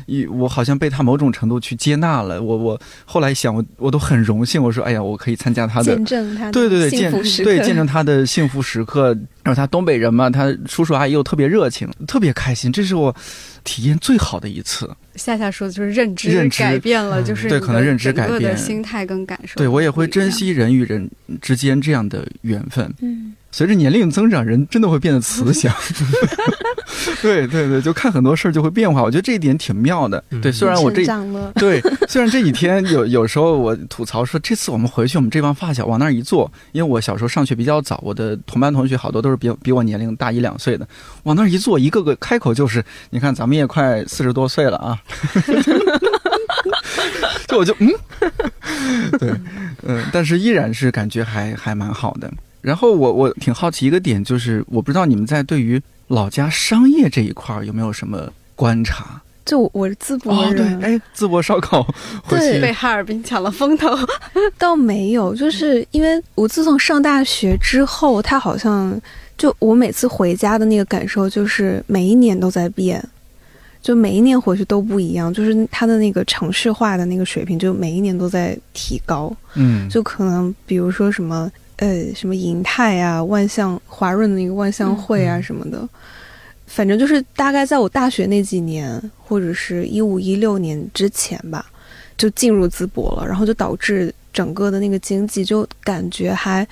一我好像被他某种程度去接纳了。我我后来想，我我都很荣幸。我说，哎呀，我可以参加他的见证他对对对见对见证他的幸福时刻。然后他东北人嘛，他叔叔阿姨又特别热情，特别开心。这是我体验最好的一次。夏夏说的就是认知改变了，就是对可能认知改变心态跟感受。对我也会珍惜人与人之间这样的缘分。嗯。随着年龄增长，人真的会变得慈祥。对对对，就看很多事儿就会变化。我觉得这一点挺妙的。对，虽然我这 对虽然这几天有有时候我吐槽说，这次我们回去，我们这帮发小往那儿一坐，因为我小时候上学比较早，我的同班同学好多都是比比我年龄大一两岁的，往那儿一坐，一个个开口就是：“你看，咱们也快四十多岁了啊。”就我就嗯，对，嗯，但是依然是感觉还还蛮好的。然后我我挺好奇一个点，就是我不知道你们在对于老家商业这一块有没有什么观察？就我是淄博人，哎，淄博烧烤对被哈尔滨抢了风头，倒没有，就是因为我自从上大学之后，他好像就我每次回家的那个感受，就是每一年都在变，就每一年回去都不一样，就是他的那个城市化的那个水平，就每一年都在提高。嗯，就可能比如说什么。呃，什么银泰啊，万象华润的那个万象汇啊什么的，反正就是大概在我大学那几年，或者是一五一六年之前吧，就进入淄博了，然后就导致整个的那个经济就感觉还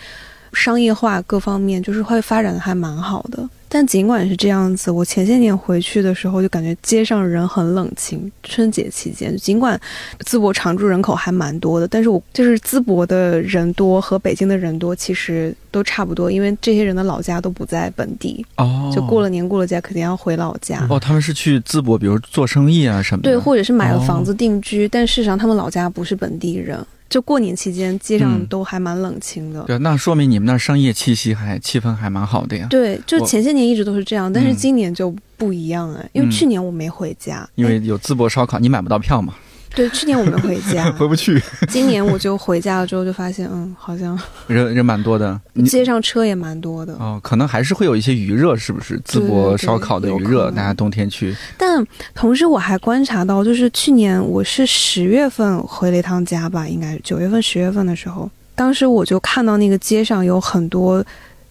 商业化各方面就是会发展的还蛮好的。但尽管是这样子，我前些年回去的时候就感觉街上人很冷清。春节期间，尽管淄博常住人口还蛮多的，但是我就是淄博的人多和北京的人多其实都差不多，因为这些人的老家都不在本地哦，就过了年过了节肯定要回老家哦。他们是去淄博，比如做生意啊什么的，对，或者是买了房子定居，但事实上他们老家不是本地人。就过年期间，街上都还蛮冷清的。对，那说明你们那儿商业气息还气氛还蛮好的呀。对，就前些年一直都是这样，但是今年就不一样哎，因为去年我没回家，因为有淄博烧烤，你买不到票嘛。对，去年我没回家，回不去。今年我就回家了，之后就发现，嗯，好像人人蛮多的，街上车也蛮多的。哦，可能还是会有一些余热，是不是？淄博烧烤的余热，大家冬天去。但同时我还观察到，就是去年我是十月份回了一趟家吧，应该九月份、十月份的时候，当时我就看到那个街上有很多，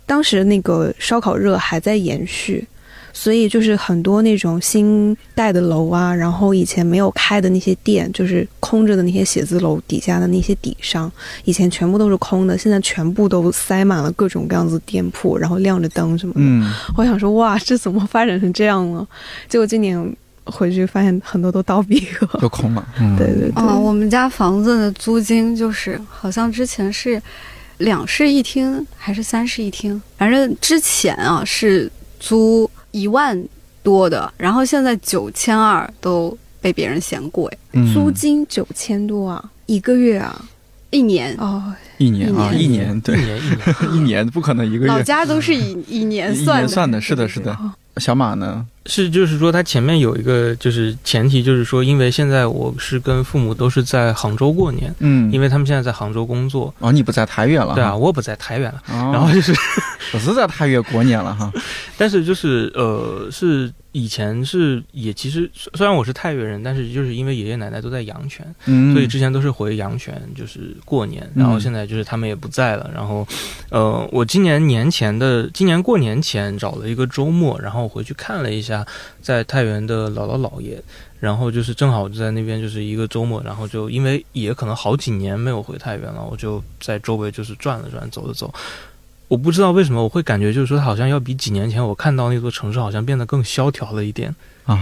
当时那个烧烤热还在延续。所以就是很多那种新盖的楼啊，然后以前没有开的那些店，就是空着的那些写字楼底下的那些底商，以前全部都是空的，现在全部都塞满了各种各样子店铺，然后亮着灯什么的。嗯，我想说，哇，这怎么发展成这样了？结果今年回去发现很多都倒闭了，都空了。对对 对。啊，我们家房子的租金就是好像之前是两室一厅还是三室一厅，反正之前啊是租。一万多的，然后现在九千二都被别人嫌贵，租金九千多啊，一个月啊，一年。哦，一年啊，一年。对，一年一年一年。不可能一个月，老家都是以以年算算的，是的，是的。小马呢？是，就是说，他前面有一个就是前提，就是说，因为现在我是跟父母都是在杭州过年，嗯，因为他们现在在杭州工作。哦，你不在太原了？对啊，我不在太原了。然后就是，我是在太原过年了哈。但是就是呃是。以前是也其实虽然我是太原人，但是就是因为爷爷奶奶都在阳泉，所以之前都是回阳泉就是过年。然后现在就是他们也不在了。然后，呃，我今年年前的今年过年前找了一个周末，然后回去看了一下在太原的姥姥姥爷。然后就是正好就在那边就是一个周末，然后就因为也可能好几年没有回太原了，我就在周围就是转了转，走了走。我不知道为什么我会感觉，就是说，好像要比几年前我看到那座城市好像变得更萧条了一点啊。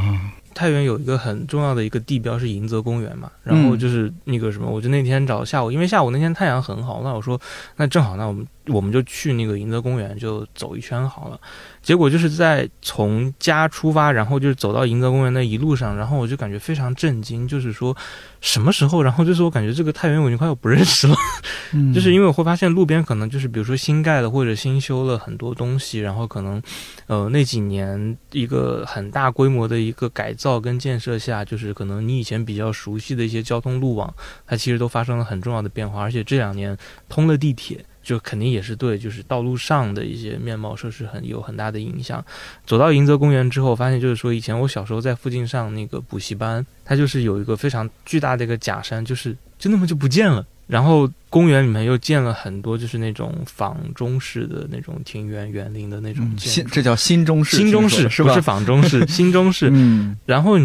太原有一个很重要的一个地标是迎泽公园嘛，然后就是那个什么，我就那天找下午，因为下午那天太阳很好，那我说那正好，那我们我们就去那个迎泽公园就走一圈好了。结果就是在从家出发，然后就是走到迎泽公园的一路上，然后我就感觉非常震惊，就是说什么时候，然后就是我感觉这个太原我已经快要不认识了，就是因为我会发现路边可能就是比如说新盖的或者新修了很多东西，然后可能呃那几年一个很大规模的一个改造跟建设下，就是可能你以前比较熟悉的一些交通路网，它其实都发生了很重要的变化，而且这两年通了地铁。就肯定也是对，就是道路上的一些面貌设施很有很大的影响。走到迎泽公园之后，发现就是说，以前我小时候在附近上那个补习班，它就是有一个非常巨大的一个假山，就是就那么就不见了。然后公园里面又建了很多，就是那种仿中式的那种庭园园林的那种新，这叫新中式，新中式是不是仿中式？新中式。嗯。然后，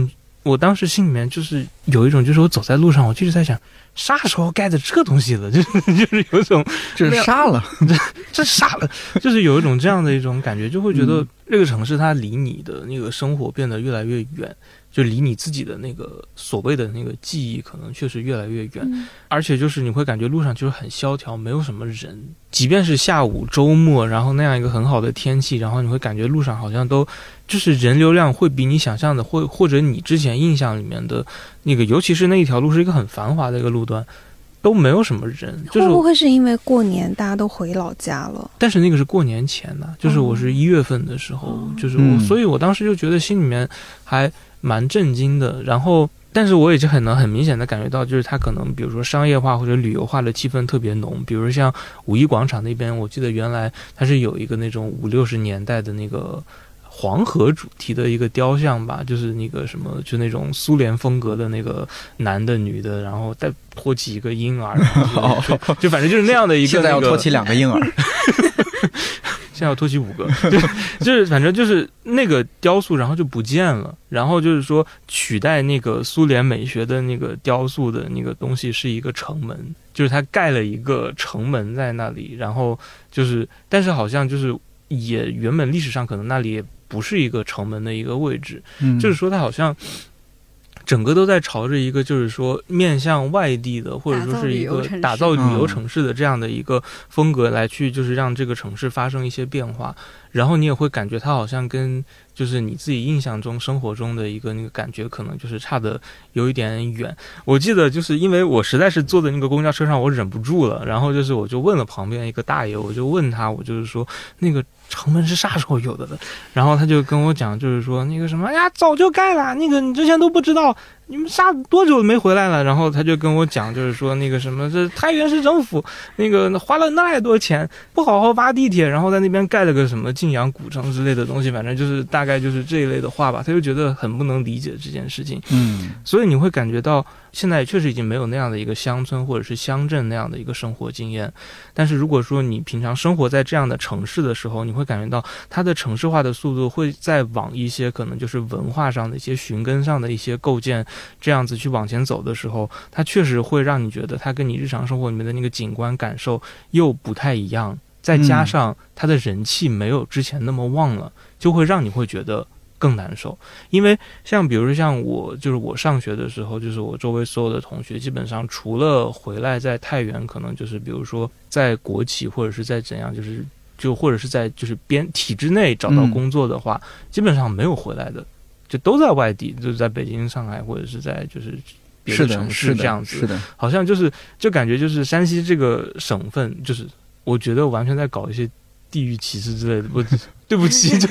我当时心里面就是有一种，就是我走在路上，我就是在想。啥时候盖的这东西了？就是就是有一种，就是傻了，这这傻了，就是有一种这样的一种感觉，就会觉得这个城市它离你的那个生活变得越来越远。就离你自己的那个所谓的那个记忆，可能确实越来越远，而且就是你会感觉路上就是很萧条，没有什么人。即便是下午周末，然后那样一个很好的天气，然后你会感觉路上好像都就是人流量会比你想象的，或或者你之前印象里面的那个，尤其是那一条路是一个很繁华的一个路段，都没有什么人。会不会是因为过年大家都回老家了？但是那个是过年前的，就是我是一月份的时候，就是我，所以我当时就觉得心里面还。蛮震惊的，然后，但是我也就很能很明显的感觉到，就是它可能，比如说商业化或者旅游化的气氛特别浓，比如像五一广场那边，我记得原来它是有一个那种五六十年代的那个黄河主题的一个雕像吧，就是那个什么，就那种苏联风格的那个男的女的，然后再托起一个婴儿，就反正就是那样的一个，现在要托起两个婴儿。现在要托起五个，就就是反正就是那个雕塑，然后就不见了。然后就是说取代那个苏联美学的那个雕塑的那个东西是一个城门，就是他盖了一个城门在那里。然后就是，但是好像就是也原本历史上可能那里也不是一个城门的一个位置，就是说它好像。整个都在朝着一个，就是说面向外地的，或者说是一个打造旅游城市的这样的一个风格来去，就是让这个城市发生一些变化。然后你也会感觉它好像跟就是你自己印象中生活中的一个那个感觉，可能就是差的有一点远。我记得就是因为我实在是坐在那个公交车上，我忍不住了，然后就是我就问了旁边一个大爷，我就问他，我就是说那个。城门是啥时候有的的？然后他就跟我讲，就是说那个什么呀，早就盖了，那个你之前都不知道。你们仨多久没回来了？然后他就跟我讲，就是说那个什么，这太原市政府那个花了那么多钱，不好好挖地铁，然后在那边盖了个什么晋阳古城之类的东西，反正就是大概就是这一类的话吧。他就觉得很不能理解这件事情。嗯，所以你会感觉到现在确实已经没有那样的一个乡村或者是乡镇那样的一个生活经验。但是如果说你平常生活在这样的城市的时候，你会感觉到它的城市化的速度会再往一些可能就是文化上的一些寻根上的一些构建。这样子去往前走的时候，它确实会让你觉得它跟你日常生活里面的那个景观感受又不太一样。再加上它的人气没有之前那么旺了，就会让你会觉得更难受。因为像比如说像我，就是我上学的时候，就是我周围所有的同学，基本上除了回来在太原，可能就是比如说在国企或者是在怎样，就是就或者是在就是边体制内找到工作的话，基本上没有回来的。就都在外地，就是在北京、上海或者是在就是别的城市这样子，是的，好像就是就感觉就是山西这个省份，就是我觉得完全在搞一些地域歧视之类的。不，对不起，就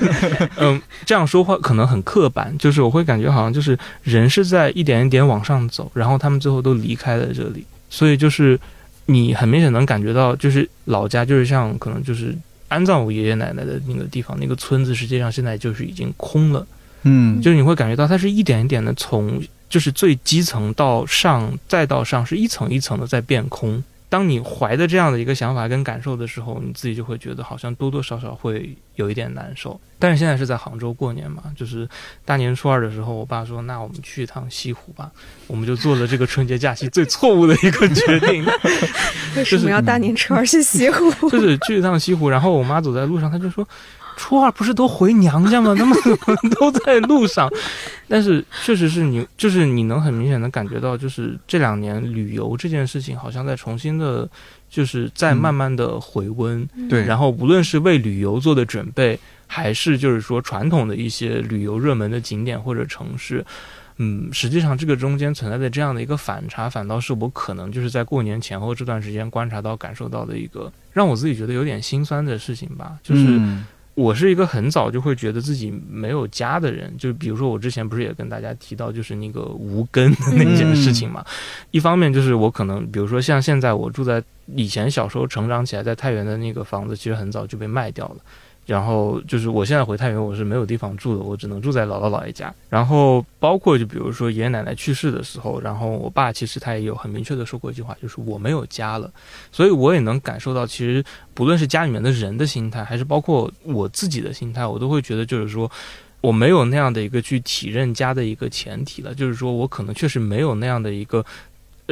嗯，这样说话可能很刻板，就是我会感觉好像就是人是在一点一点往上走，然后他们最后都离开了这里，所以就是你很明显能感觉到，就是老家就是像可能就是安葬我爷爷奶奶的那个地方，那个村子实际上现在就是已经空了。嗯，就是你会感觉到它是一点一点的从，就是最基层到上，再到上，是一层一层的在变空。当你怀着这样的一个想法跟感受的时候，你自己就会觉得好像多多少少会有一点难受。但是现在是在杭州过年嘛，就是大年初二的时候，我爸说：“那我们去一趟西湖吧。”我们就做了这个春节假期最错误的一个决定。为什么要大年初二去西湖？就是去一趟西湖，然后我妈走在路上，她就说。初二不是都回娘家吗？他们都在路上。但是确实是你，就是你能很明显的感觉到，就是这两年旅游这件事情好像在重新的，就是在慢慢的回温。对，然后无论是为旅游做的准备，还是就是说传统的一些旅游热门的景点或者城市。嗯，实际上这个中间存在的这样的一个反差，反倒是我可能就是在过年前后这段时间观察到、感受到的一个让我自己觉得有点心酸的事情吧。就是我是一个很早就会觉得自己没有家的人，就比如说我之前不是也跟大家提到，就是那个无根的那件事情嘛。一方面就是我可能，比如说像现在我住在以前小时候成长起来在太原的那个房子，其实很早就被卖掉了。然后就是我现在回太原，我是没有地方住的，我只能住在姥姥姥爷家。然后包括就比如说爷爷奶奶去世的时候，然后我爸其实他也有很明确的说过一句话，就是我没有家了。所以我也能感受到，其实不论是家里面的人的心态，还是包括我自己的心态，我都会觉得就是说我没有那样的一个去体认家的一个前提了，就是说我可能确实没有那样的一个。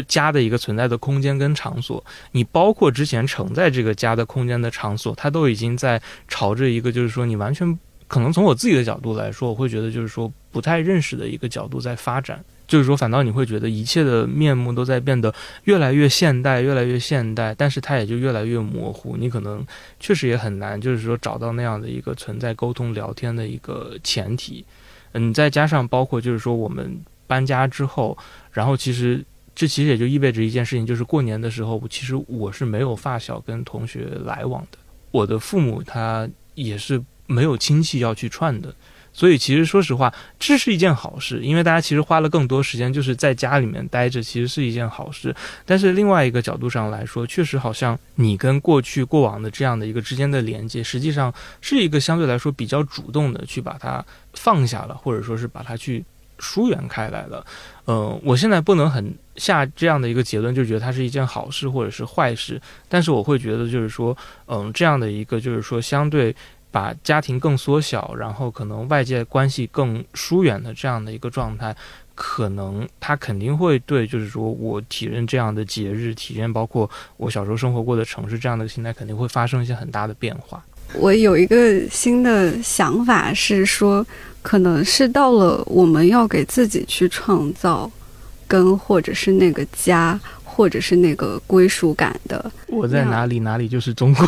家的一个存在的空间跟场所，你包括之前承载这个家的空间的场所，它都已经在朝着一个就是说你完全可能从我自己的角度来说，我会觉得就是说不太认识的一个角度在发展，就是说反倒你会觉得一切的面目都在变得越来越现代，越来越现代，但是它也就越来越模糊，你可能确实也很难就是说找到那样的一个存在沟通聊天的一个前提，嗯，再加上包括就是说我们搬家之后，然后其实。这其实也就意味着一件事情，就是过年的时候，其实我是没有发小跟同学来往的。我的父母他也是没有亲戚要去串的，所以其实说实话，这是一件好事，因为大家其实花了更多时间就是在家里面待着，其实是一件好事。但是另外一个角度上来说，确实好像你跟过去过往的这样的一个之间的连接，实际上是一个相对来说比较主动的去把它放下了，或者说是把它去。疏远开来了，嗯，我现在不能很下这样的一个结论，就觉得它是一件好事或者是坏事，但是我会觉得就是说，嗯，这样的一个就是说相对把家庭更缩小，然后可能外界关系更疏远的这样的一个状态，可能它肯定会对就是说我体验这样的节日，体验包括我小时候生活过的城市这样的心态，肯定会发生一些很大的变化。我有一个新的想法是说。可能是到了我们要给自己去创造根，或者是那个家，或者是那个归属感的。我在哪里，哪里就是中国。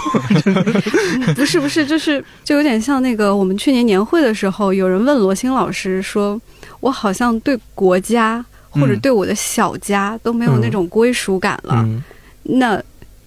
不是不是，就是就有点像那个我们去年年会的时候，有人问罗欣老师说：“我好像对国家或者对我的小家都没有那种归属感了。”那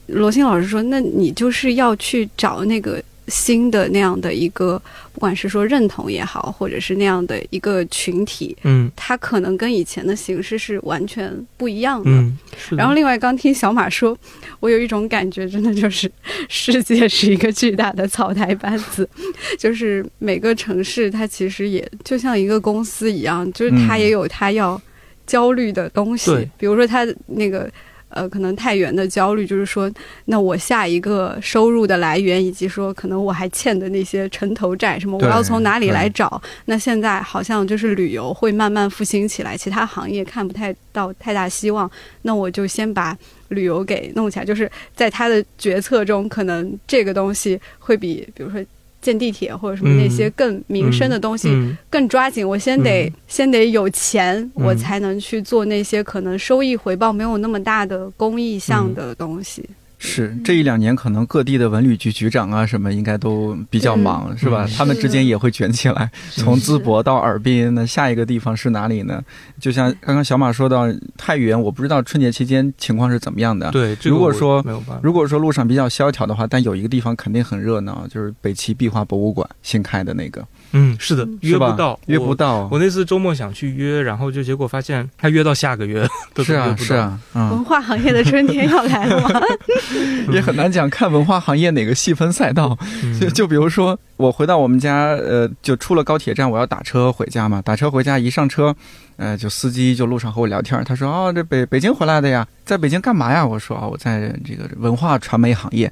罗欣老师说：“那你就是要去找那个。”新的那样的一个，不管是说认同也好，或者是那样的一个群体，嗯，它可能跟以前的形式是完全不一样的。嗯，然后另外刚听小马说，我有一种感觉，真的就是世界是一个巨大的草台班子，就是每个城市它其实也就像一个公司一样，就是它也有它要焦虑的东西，比如说它那个。呃，可能太原的焦虑就是说，那我下一个收入的来源，以及说可能我还欠的那些城投债什么，我要从哪里来找？那现在好像就是旅游会慢慢复兴起来，其他行业看不太到太大希望，那我就先把旅游给弄起来。就是在他的决策中，可能这个东西会比，比如说。建地铁或者什么那些更民生的东西更抓紧，我先得先得有钱，我才能去做那些可能收益回报没有那么大的公益项的东西。是这一两年，可能各地的文旅局局长啊什么，应该都比较忙，是吧？他们之间也会卷起来，从淄博到尔滨，那下一个地方是哪里呢？就像刚刚小马说到太原，我不知道春节期间情况是怎么样的。对，如果说如果说路上比较萧条的话，但有一个地方肯定很热闹，就是北齐壁画博物馆新开的那个。嗯，是的，约不到，约不到。我那次周末想去约，然后就结果发现他约到下个月，是啊，是啊，文化行业的春天要来了吗？也很难讲，看文化行业哪个细分赛道。就就比如说，我回到我们家，呃，就出了高铁站，我要打车回家嘛。打车回家，一上车，呃，就司机就路上和我聊天，他说：“哦，这北北京回来的呀，在北京干嘛呀？”我说：“哦，我在这个文化传媒行业。”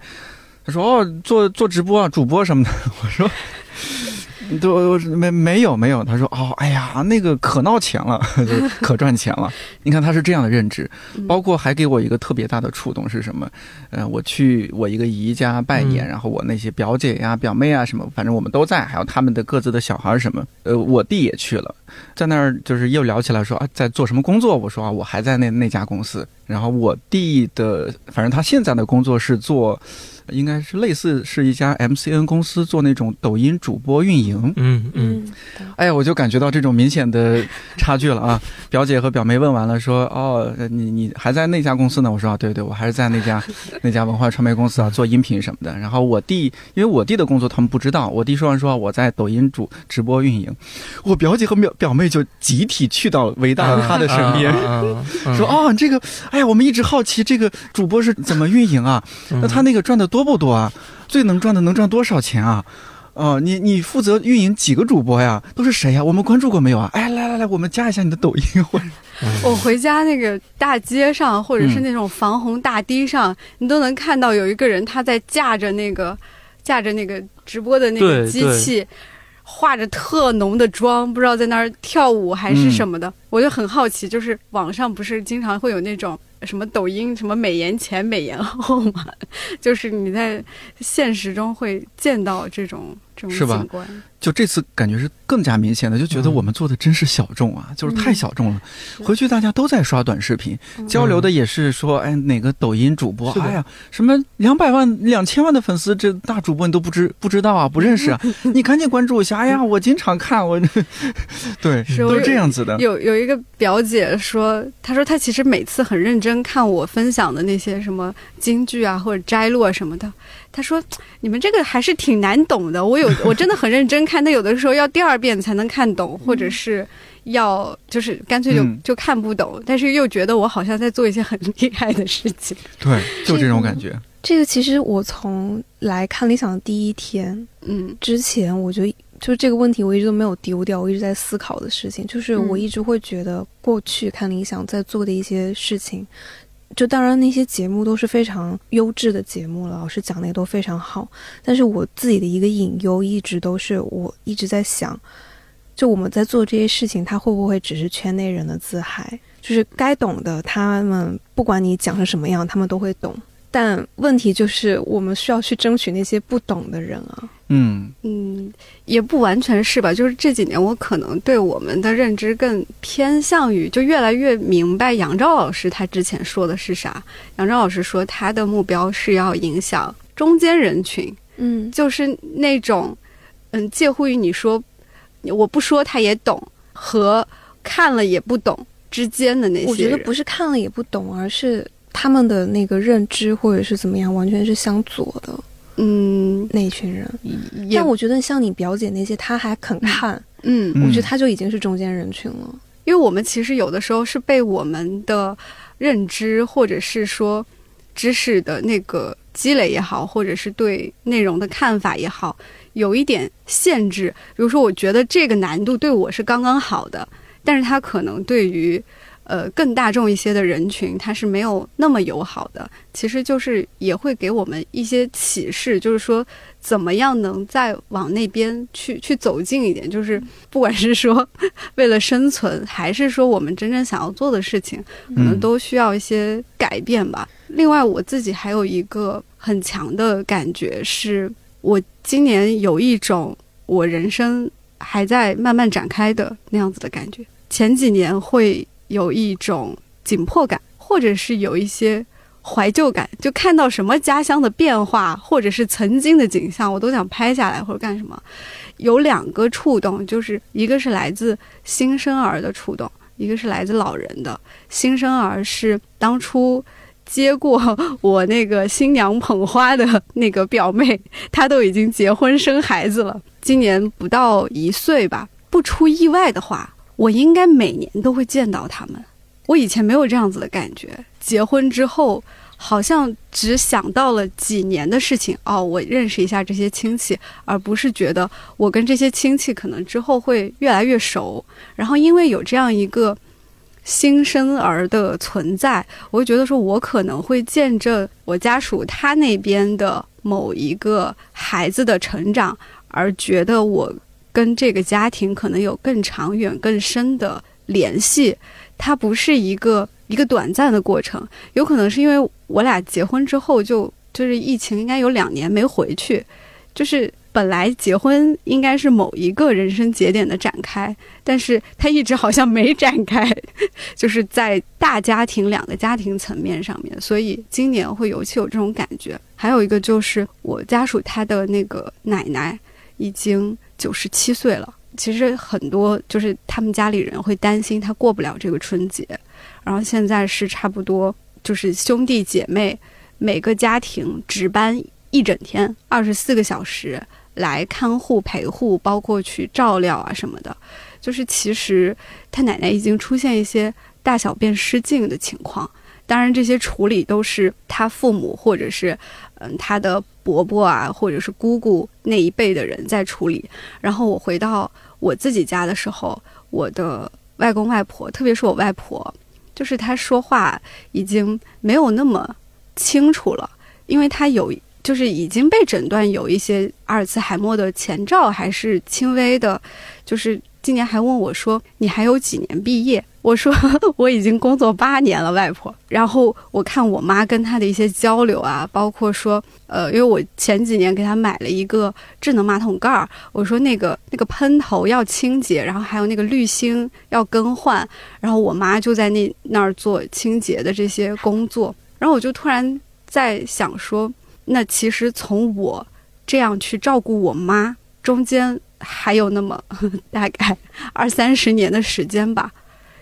他说：“哦，做做直播啊，主播什么的。”我说。都没没有没有。他说哦，哎呀，那个可闹钱了，可赚钱了。你看他是这样的认知，包括还给我一个特别大的触动是什么？呃，我去我一个姨家拜年，然后我那些表姐呀、表妹啊什么，反正我们都在，还有他们的各自的小孩什么。呃，我弟也去了，在那儿就是又聊起来说啊，在做什么工作？我说啊，我还在那那家公司。然后我弟的，反正他现在的工作是做。应该是类似是一家 MCN 公司做那种抖音主播运营。嗯嗯，哎呀，我就感觉到这种明显的差距了啊！表姐和表妹问完了，说：“哦，你你还在那家公司呢？”我说：“啊，对对，我还是在那家 那家文化传媒公司啊，做音频什么的。”然后我弟，因为我弟的工作他们不知道，我弟说完说我在抖音主直播运营，我表姐和表表妹就集体去到伟大他的身边，说：“哦，这个，哎呀，我们一直好奇这个主播是怎么运营啊？那他那个赚的多。”多不多啊？最能赚的能赚多少钱啊？哦，你你负责运营几个主播呀？都是谁呀？我们关注过没有啊？哎，来来来，我们加一下你的抖音。我回家那个大街上，或者是那种防洪大堤上，你都能看到有一个人他在架着那个架着那个直播的那个机器，化着特浓的妆，不知道在那儿跳舞还是什么的。我就很好奇，就是网上不是经常会有那种。什么抖音什么美颜前美颜后嘛，就是你在现实中会见到这种这种景观。就这次感觉是更加明显的，就觉得我们做的真是小众啊，就是太小众了。回去大家都在刷短视频，交流的也是说，哎，哪个抖音主播，哎呀，什么两百万、两千万的粉丝，这大主播你都不知不知道啊，不认识啊，你赶紧关注一下。哎呀，我经常看，我 对，是都是这样子的。有有一个表姐说，她说她其实每次很认真看我分享的那些什么京剧啊或者摘录啊什么的。他说：“你们这个还是挺难懂的，我有我真的很认真看，但有的时候要第二遍才能看懂，或者是要就是干脆就就看不懂，但是又觉得我好像在做一些很厉害的事情。对，就这种感觉。这个其实我从来看理想的第一天，嗯，之前我就就这个问题我一直都没有丢掉，我一直在思考的事情，就是我一直会觉得过去看理想在做的一些事情。”就当然那些节目都是非常优质的节目了，老师讲的也都非常好。但是我自己的一个隐忧一直都是，我一直在想，就我们在做这些事情，他会不会只是圈内人的自嗨？就是该懂的，他们不管你讲成什么样，他们都会懂。但问题就是，我们需要去争取那些不懂的人啊。嗯嗯，也不完全是吧。就是这几年，我可能对我们的认知更偏向于，就越来越明白杨照老师他之前说的是啥。杨照老师说，他的目标是要影响中间人群。嗯，就是那种，嗯，介乎于你说我不说他也懂和看了也不懂之间的那些。我觉得不是看了也不懂，而是。他们的那个认知或者是怎么样，完全是相左的。嗯，那一群人。但我觉得像你表姐那些，她还肯看。嗯，我觉得她就已经是中间人群了。因为我们其实有的时候是被我们的认知，或者是说知识的那个积累也好，或者是对内容的看法也好，有一点限制。比如说，我觉得这个难度对我是刚刚好的，但是他可能对于。呃，更大众一些的人群，他是没有那么友好的。其实就是也会给我们一些启示，就是说怎么样能再往那边去去走近一点。就是不管是说为了生存，还是说我们真正想要做的事情，可能都需要一些改变吧。另外，我自己还有一个很强的感觉，是我今年有一种我人生还在慢慢展开的那样子的感觉。前几年会。有一种紧迫感，或者是有一些怀旧感，就看到什么家乡的变化，或者是曾经的景象，我都想拍下来或者干什么。有两个触动，就是一个是来自新生儿的触动，一个是来自老人的。新生儿是当初接过我那个新娘捧花的那个表妹，她都已经结婚生孩子了，今年不到一岁吧。不出意外的话。我应该每年都会见到他们。我以前没有这样子的感觉，结婚之后好像只想到了几年的事情哦，我认识一下这些亲戚，而不是觉得我跟这些亲戚可能之后会越来越熟。然后因为有这样一个新生儿的存在，我就觉得说我可能会见证我家属他那边的某一个孩子的成长，而觉得我。跟这个家庭可能有更长远、更深的联系，它不是一个一个短暂的过程。有可能是因为我俩结婚之后就就是疫情，应该有两年没回去，就是本来结婚应该是某一个人生节点的展开，但是他一直好像没展开，就是在大家庭两个家庭层面上面，所以今年会尤其有这种感觉。还有一个就是我家属他的那个奶奶已经。九十七岁了，其实很多就是他们家里人会担心他过不了这个春节，然后现在是差不多就是兄弟姐妹每个家庭值班一整天，二十四个小时来看护陪护，包括去照料啊什么的。就是其实他奶奶已经出现一些大小便失禁的情况，当然这些处理都是他父母或者是嗯他的。伯伯啊，或者是姑姑那一辈的人在处理。然后我回到我自己家的时候，我的外公外婆，特别是我外婆，就是她说话已经没有那么清楚了，因为她有就是已经被诊断有一些阿尔茨海默的前兆，还是轻微的，就是。今年还问我说：“你还有几年毕业？”我说：“ 我已经工作八年了，外婆。”然后我看我妈跟她的一些交流啊，包括说，呃，因为我前几年给她买了一个智能马桶盖儿，我说那个那个喷头要清洁，然后还有那个滤芯要更换，然后我妈就在那那儿做清洁的这些工作。然后我就突然在想说，那其实从我这样去照顾我妈中间。还有那么 大概二三十年的时间吧，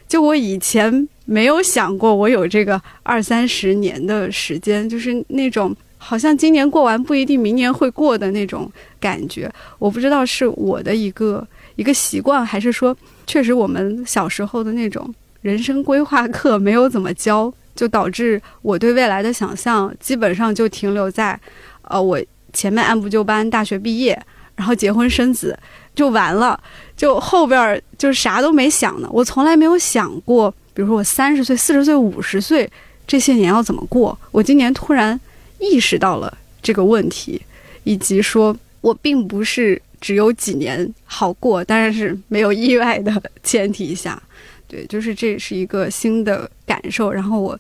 就我以前没有想过我有这个二三十年的时间，就是那种好像今年过完不一定明年会过的那种感觉。我不知道是我的一个一个习惯，还是说确实我们小时候的那种人生规划课没有怎么教，就导致我对未来的想象基本上就停留在，呃，我前面按部就班大学毕业。然后结婚生子就完了，就后边儿就啥都没想呢。我从来没有想过，比如说我三十岁、四十岁、五十岁这些年要怎么过。我今年突然意识到了这个问题，以及说我并不是只有几年好过，当然是没有意外的前提下，对，就是这是一个新的感受。然后我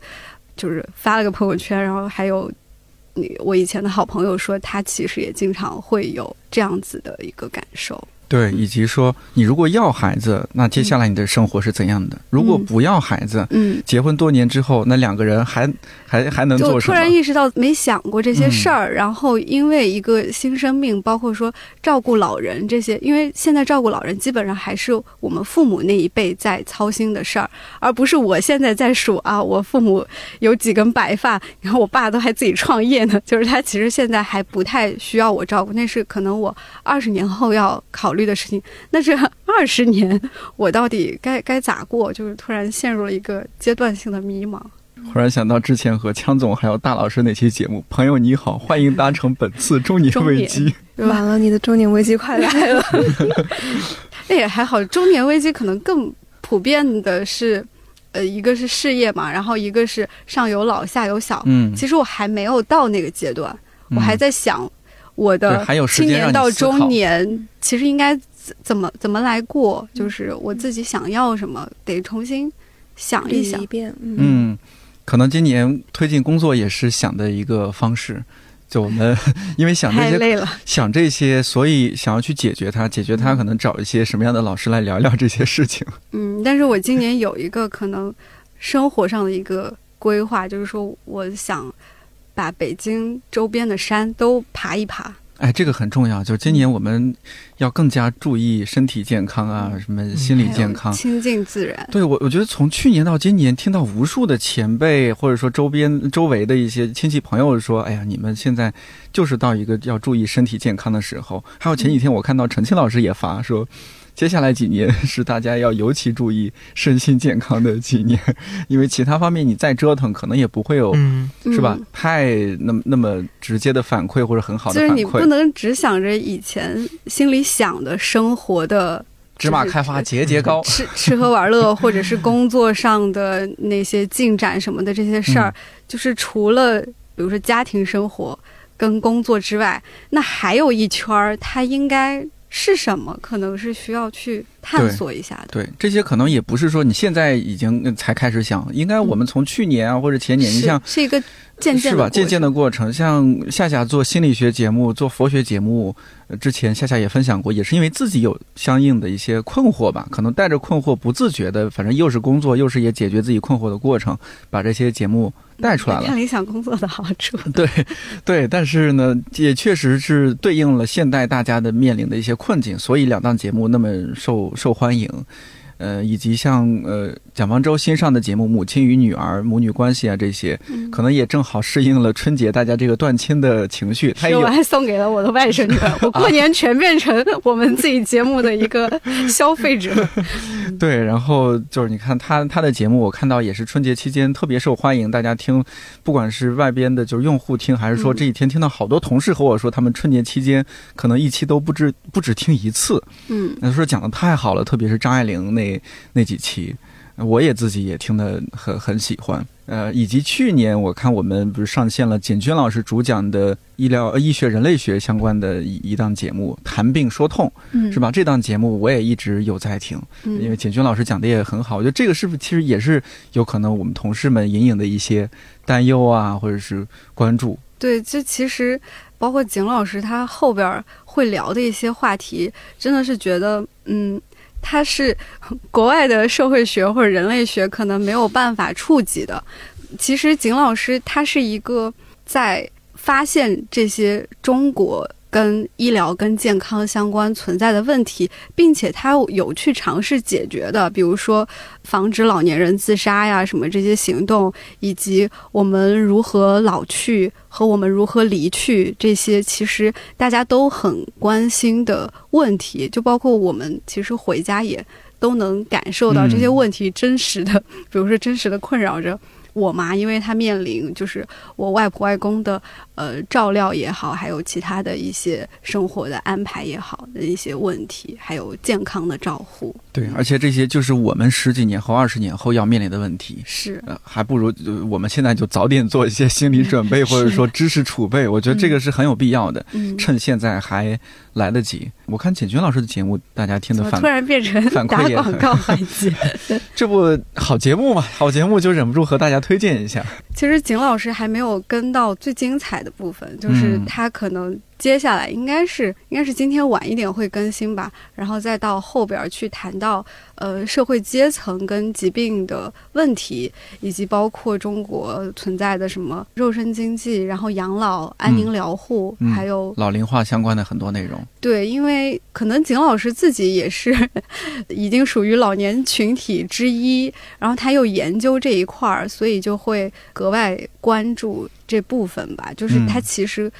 就是发了个朋友圈，然后还有。你我以前的好朋友说，他其实也经常会有这样子的一个感受。对，以及说你如果要孩子，那接下来你的生活是怎样的？如果不要孩子，嗯，结婚多年之后，那两个人还还还能做什么？突然意识到没想过这些事儿，然后因为一个新生命，包括说照顾老人这些，因为现在照顾老人基本上还是我们父母那一辈在操心的事儿，而不是我现在在数啊，我父母有几根白发，然后我爸都还自己创业呢，就是他其实现在还不太需要我照顾，那是可能我二十年后要考虑。的事情，那这 二十年我到底该该咋过？就是突然陷入了一个阶段性的迷茫。忽然想到之前和枪总还有大老师那期节目，朋友你好，欢迎搭乘本次中年危机。完了，你的中年危机快来了。哎，还好，中年危机可能更普遍的是，呃，一个是事业嘛，然后一个是上有老下有小。嗯，其实我还没有到那个阶段，我还在想。我的青年到中年，其实应该怎么怎么来过？就是我自己想要什么，得重新想一想一遍。嗯，可能今年推进工作也是想的一个方式。就我们 因为想这些，想这些，所以想要去解决它。解决它，可能找一些什么样的老师来聊聊这些事情。嗯，但是我今年有一个可能生活上的一个规划，就是说我想。把北京周边的山都爬一爬，哎，这个很重要。就是今年我们要更加注意身体健康啊，什么心理健康，亲近自然。对我，我觉得从去年到今年，听到无数的前辈或者说周边周围的一些亲戚朋友说：“哎呀，你们现在就是到一个要注意身体健康的时候。”还有前几天我看到陈清老师也发说。接下来几年是大家要尤其注意身心健康的几年，因为其他方面你再折腾，可能也不会有，是吧？太那么那么直接的反馈或者很好的反馈。就是你不能只想着以前心里想的生活的芝麻开花节节高，吃吃喝玩乐，或者是工作上的那些进展什么的这些事儿，就是除了比如说家庭生活跟工作之外，那还有一圈儿，它应该。是什么，可能是需要去探索一下的。对，这些可能也不是说你现在已经才开始想，应该我们从去年啊或者前年，你像是一个渐渐。是吧？渐渐的过程，像夏夏做心理学节目、做佛学节目之前，夏夏也分享过，也是因为自己有相应的一些困惑吧，可能带着困惑，不自觉的，反正又是工作，又是也解决自己困惑的过程，把这些节目带出来了。看理想工作的好处。对，对，但是呢，也确实是对应了现代大家的面临的一些困境，所以两档节目那么受受欢迎。呃，以及像呃蒋方舟新上的节目《母亲与女儿》母女关系啊，这些可能也正好适应了春节大家这个断亲的情绪。他我还送给了我的外甥女，我 过年全变成我们自己节目的一个消费者。对，然后就是你看他他的节目，我看到也是春节期间特别受欢迎，大家听，不管是外边的就是用户听，还是说这几天听到好多同事和我说，他们春节期间可能一期都不止不止听一次。嗯，那说讲的太好了，特别是张爱玲。那那几期，我也自己也听得很很喜欢。呃，以及去年我看我们不是上线了简娟老师主讲的医疗、医学、人类学相关的一一档节目《谈病说痛》，是吧？这档节目我也一直有在听，因为简娟老师讲的也很好。我觉得这个是不是其实也是有可能我们同事们隐隐的一些担忧啊，或者是关注？对，这其实包括景老师他后边会聊的一些话题，真的是觉得嗯。它是国外的社会学或者人类学可能没有办法触及的。其实景老师他是一个在发现这些中国。跟医疗、跟健康相关存在的问题，并且他有去尝试解决的，比如说防止老年人自杀呀，什么这些行动，以及我们如何老去和我们如何离去这些，其实大家都很关心的问题。就包括我们其实回家也都能感受到这些问题真实的，比如说真实的困扰着。我妈，因为她面临就是我外婆外公的呃照料也好，还有其他的一些生活的安排也好的一些问题，还有健康的照护。对，而且这些就是我们十几年后、二十年后要面临的问题。是，还不如我们现在就早点做一些心理准备，或者说知识储备。我觉得这个是很有必要的，趁现在还来得及。我看简娟老师的节目，大家听的反突然变成反馈也广告环节，这不好节目嘛？好节目就忍不住和大家推荐一下。其实景老师还没有跟到最精彩的部分，就是他可能。接下来应该是应该是今天晚一点会更新吧，然后再到后边去谈到呃社会阶层跟疾病的问题，以及包括中国存在的什么肉身经济，然后养老、安宁疗护，还有老龄化相关的很多内容。对，因为可能景老师自己也是 已经属于老年群体之一，然后他又研究这一块儿，所以就会格外关注这部分吧。就是他其实。嗯，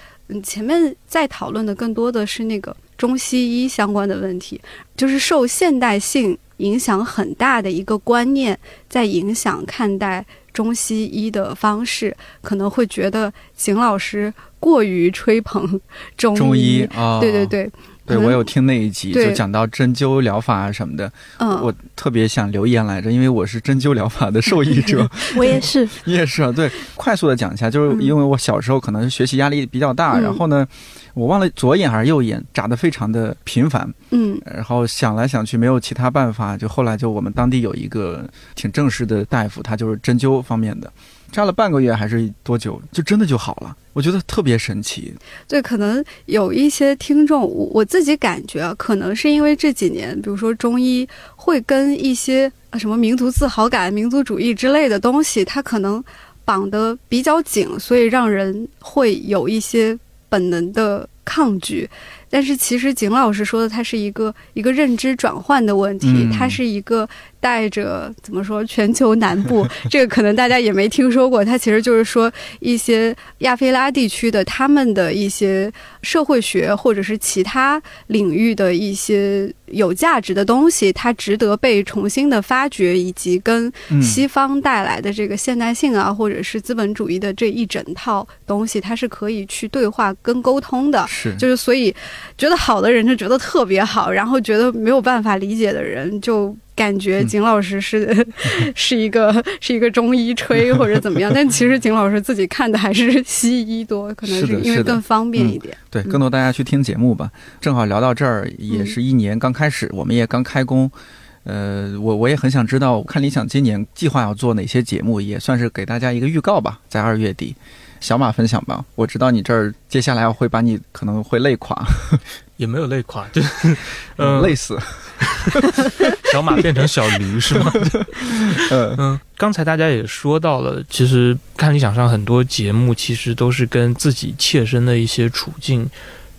前面在讨论的更多的是那个中西医相关的问题，就是受现代性影响很大的一个观念，在影响看待中西医的方式，可能会觉得邢老师过于吹捧中医啊，对对对。对，我有听那一集，就讲到针灸疗法啊什么的。嗯，我特别想留言来着，因为我是针灸疗法的受益者。我也是，你也是啊。对，快速的讲一下，就是因为我小时候可能学习压力比较大，然后呢，我忘了左眼还是右眼眨得非常的频繁。嗯，然后想来想去没有其他办法，就后来就我们当地有一个挺正式的大夫，他就是针灸方面的。扎了半个月还是多久，就真的就好了。我觉得特别神奇。对，可能有一些听众，我自己感觉可能是因为这几年，比如说中医会跟一些什么民族自豪感、民族主义之类的东西，它可能绑得比较紧，所以让人会有一些本能的抗拒。但是其实景老师说的，它是一个一个认知转换的问题，它是一个。带着怎么说？全球南部 这个可能大家也没听说过，它其实就是说一些亚非拉地区的他们的一些社会学或者是其他领域的一些有价值的东西，它值得被重新的发掘，以及跟西方带来的这个现代性啊，或者是资本主义的这一整套东西，它是可以去对话跟沟通的。是，就是所以觉得好的人就觉得特别好，然后觉得没有办法理解的人就感觉景老师是 是一个是一个中医吹或者怎么样。但其实景老师自己看的还是西医多，可能是因为更方便一点。对，更多大家去听节目吧。正好聊到这儿，也是一年刚开始，我们也刚开工。呃，我我也很想知道，看理想今年计划要做哪些节目，也算是给大家一个预告吧。在二月底，小马分享吧。我知道你这儿接下来会把你可能会累垮，也没有累垮，就 嗯累死。小马变成小驴是吗？嗯嗯，刚才大家也说到了，其实看理想上很多节目，其实都是跟自己切身的一些处境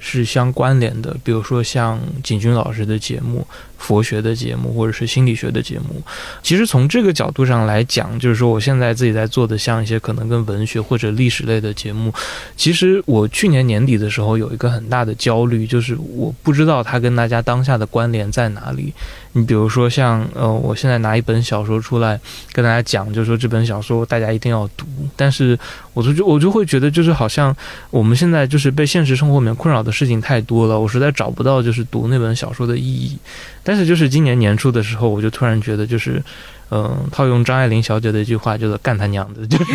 是相关联的，比如说像景军老师的节目。佛学的节目，或者是心理学的节目，其实从这个角度上来讲，就是说我现在自己在做的，像一些可能跟文学或者历史类的节目，其实我去年年底的时候有一个很大的焦虑，就是我不知道它跟大家当下的关联在哪里。你比如说像呃，我现在拿一本小说出来跟大家讲，就是说这本小说大家一定要读，但是我就我就会觉得，就是好像我们现在就是被现实生活里面困扰的事情太多了，我实在找不到就是读那本小说的意义。但是就是今年年初的时候，我就突然觉得，就是，嗯，套用张爱玲小姐的一句话，就是“干他娘的”，就是，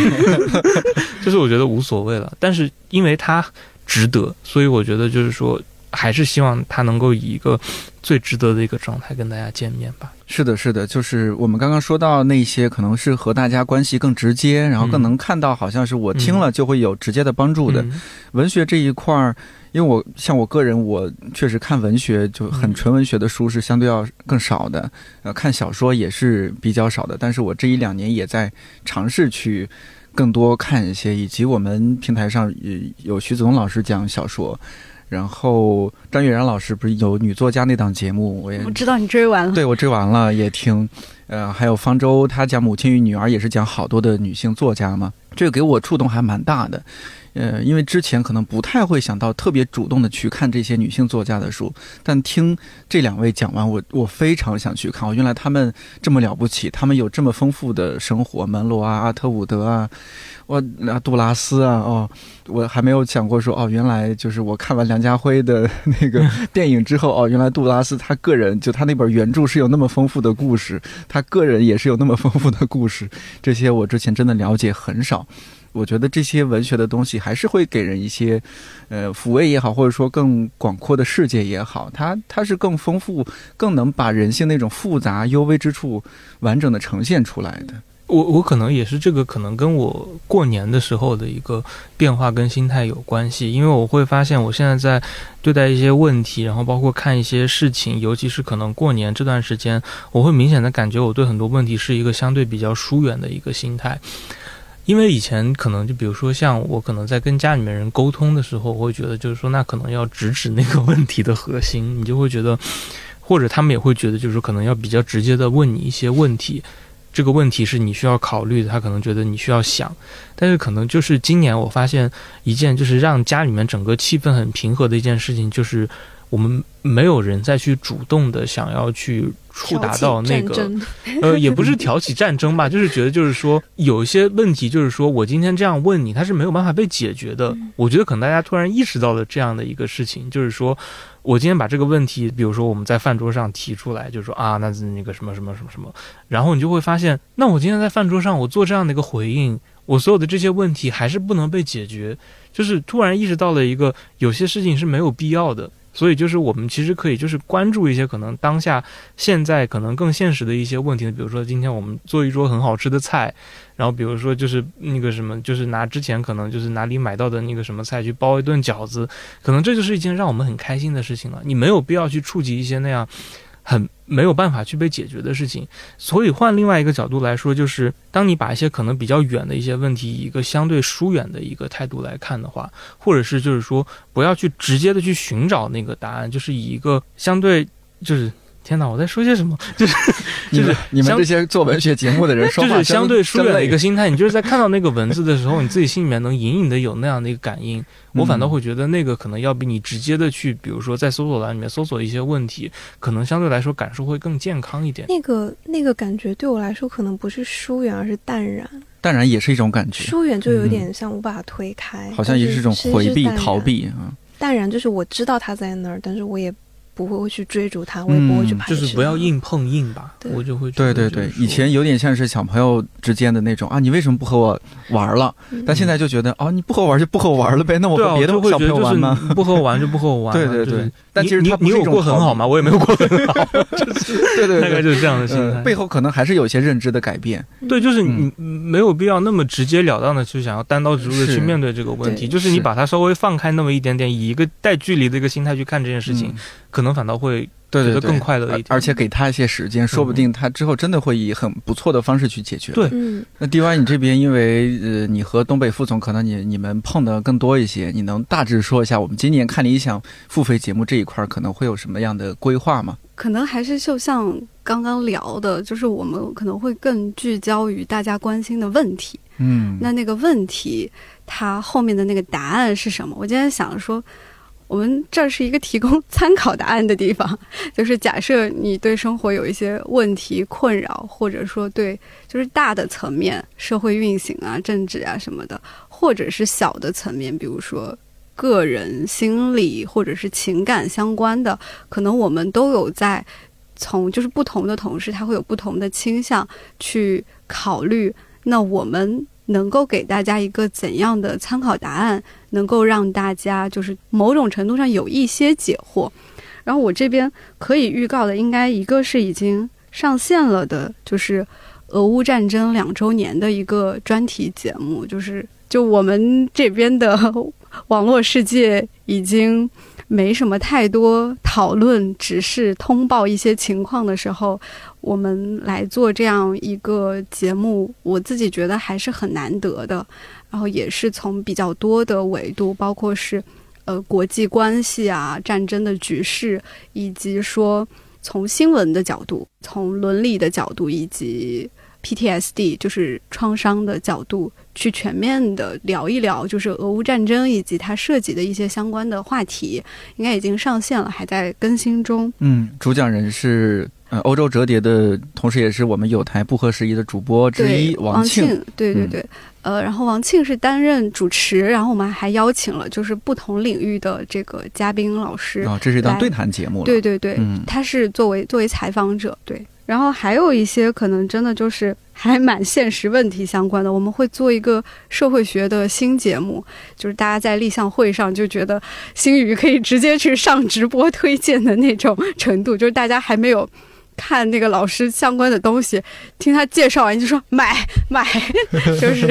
就是我觉得无所谓了。但是因为它值得，所以我觉得就是说，还是希望他能够以一个最值得的一个状态跟大家见面吧。是的，是的，就是我们刚刚说到那些可能是和大家关系更直接，然后更能看到，好像是我听了就会有直接的帮助的文学这一块儿。因为我像我个人，我确实看文学就很纯文学的书是相对要更少的，呃，看小说也是比较少的。但是我这一两年也在尝试去更多看一些，以及我们平台上有徐子东老师讲小说，然后张悦然老师不是有女作家那档节目，我也我知道你追完了，对我追完了也听，呃，还有方舟他讲母亲与女儿也是讲好多的女性作家嘛，这个给我触动还蛮大的。呃，因为之前可能不太会想到特别主动的去看这些女性作家的书，但听这两位讲完，我我非常想去看。哦，原来他们这么了不起，他们有这么丰富的生活，门罗啊、阿特伍德啊、我啊杜拉斯啊，哦，我还没有想过说，哦，原来就是我看完梁家辉的 那个 电影之后，哦，原来杜拉斯他个人就他那本原著是有那么丰富的故事，他个人也是有那么丰富的故事，这些我之前真的了解很少。我觉得这些文学的东西还是会给人一些，呃，抚慰也好，或者说更广阔的世界也好，它它是更丰富，更能把人性那种复杂幽微之处完整的呈现出来的。我我可能也是这个，可能跟我过年的时候的一个变化跟心态有关系，因为我会发现我现在在对待一些问题，然后包括看一些事情，尤其是可能过年这段时间，我会明显的感觉我对很多问题是一个相对比较疏远的一个心态。因为以前可能就比如说像我可能在跟家里面人沟通的时候，我会觉得就是说那可能要直指那个问题的核心，你就会觉得，或者他们也会觉得就是可能要比较直接的问你一些问题，这个问题是你需要考虑的，他可能觉得你需要想，但是可能就是今年我发现一件就是让家里面整个气氛很平和的一件事情，就是我们没有人再去主动的想要去。触达到那个，呃，也不是挑起战争吧，就是觉得就是说有一些问题，就是说我今天这样问你，它是没有办法被解决的。我觉得可能大家突然意识到了这样的一个事情，就是说我今天把这个问题，比如说我们在饭桌上提出来，就是说啊，那那个什么什么什么什么，然后你就会发现，那我今天在饭桌上我做这样的一个回应，我所有的这些问题还是不能被解决，就是突然意识到了一个有些事情是没有必要的。所以就是我们其实可以就是关注一些可能当下现在可能更现实的一些问题，比如说今天我们做一桌很好吃的菜，然后比如说就是那个什么，就是拿之前可能就是哪里买到的那个什么菜去包一顿饺子，可能这就是一件让我们很开心的事情了。你没有必要去触及一些那样。很没有办法去被解决的事情，所以换另外一个角度来说，就是当你把一些可能比较远的一些问题，以一个相对疏远的一个态度来看的话，或者是就是说不要去直接的去寻找那个答案，就是以一个相对就是。天哪！我在说些什么？就是就是你们这些做文学节目的人，就是相对疏远的一个心态。你就是在看到那个文字的时候，你自己心里面能隐隐的有那样的一个感应。我反倒会觉得那个可能要比你直接的去，比如说在搜索栏里面搜索一些问题，可能相对来说感受会更健康一点。那个那个感觉对我来说，可能不是疏远，而是淡然。淡然也是一种感觉。疏远就有点像我把它推开，好像也是一种回避、逃避啊。淡然，就是我知道他在那儿，但是我也。不会去追逐他，我也不会去排斥。就是不要硬碰硬吧，我就会。对对对，以前有点像是小朋友之间的那种啊，你为什么不和我玩了？但现在就觉得哦，你不和我玩就不和我玩了呗，那我和别的小朋友玩吗？不和我玩就不和我玩。对对对。但其实你你有过很好吗？我也没有过很好。对对，大概就是这样的心态。背后可能还是有一些认知的改变。对，就是你没有必要那么直截了当的去想要单刀直入的去面对这个问题。就是你把它稍微放开那么一点点，以一个带距离的一个心态去看这件事情，可能反倒会。对对对，更快乐一点，而且给他一些时间，说不定他之后真的会以很不错的方式去解决。对，嗯。那 D Y，你这边因为呃，你和东北副总可能你你们碰的更多一些，你能大致说一下我们今年看理想付费节目这一块可能会有什么样的规划吗？可能还是就像刚刚聊的，就是我们可能会更聚焦于大家关心的问题。嗯。那那个问题，它后面的那个答案是什么？我今天想说。我们这是一个提供参考答案的地方，就是假设你对生活有一些问题困扰，或者说对就是大的层面社会运行啊、政治啊什么的，或者是小的层面，比如说个人心理或者是情感相关的，可能我们都有在从就是不同的同事他会有不同的倾向去考虑，那我们。能够给大家一个怎样的参考答案，能够让大家就是某种程度上有一些解惑。然后我这边可以预告的，应该一个是已经上线了的，就是俄乌战争两周年的一个专题节目，就是就我们这边的网络世界已经。没什么太多讨论，只是通报一些情况的时候，我们来做这样一个节目，我自己觉得还是很难得的。然后也是从比较多的维度，包括是呃国际关系啊、战争的局势，以及说从新闻的角度、从伦理的角度，以及。PTSD 就是创伤的角度去全面的聊一聊，就是俄乌战争以及它涉及的一些相关的话题，应该已经上线了，还在更新中。嗯，主讲人是呃欧洲折叠的，同时也是我们有台不合时宜的主播之一王庆。对对对，呃，然后王庆是担任主持，然后我们还邀请了就是不同领域的这个嘉宾老师。哦，这是一档对谈节目。对对对，他是作为作为采访者，对。然后还有一些可能真的就是还蛮现实问题相关的，我们会做一个社会学的新节目，就是大家在立项会上就觉得星宇可以直接去上直播推荐的那种程度，就是大家还没有看那个老师相关的东西，听他介绍完就说买买，就是，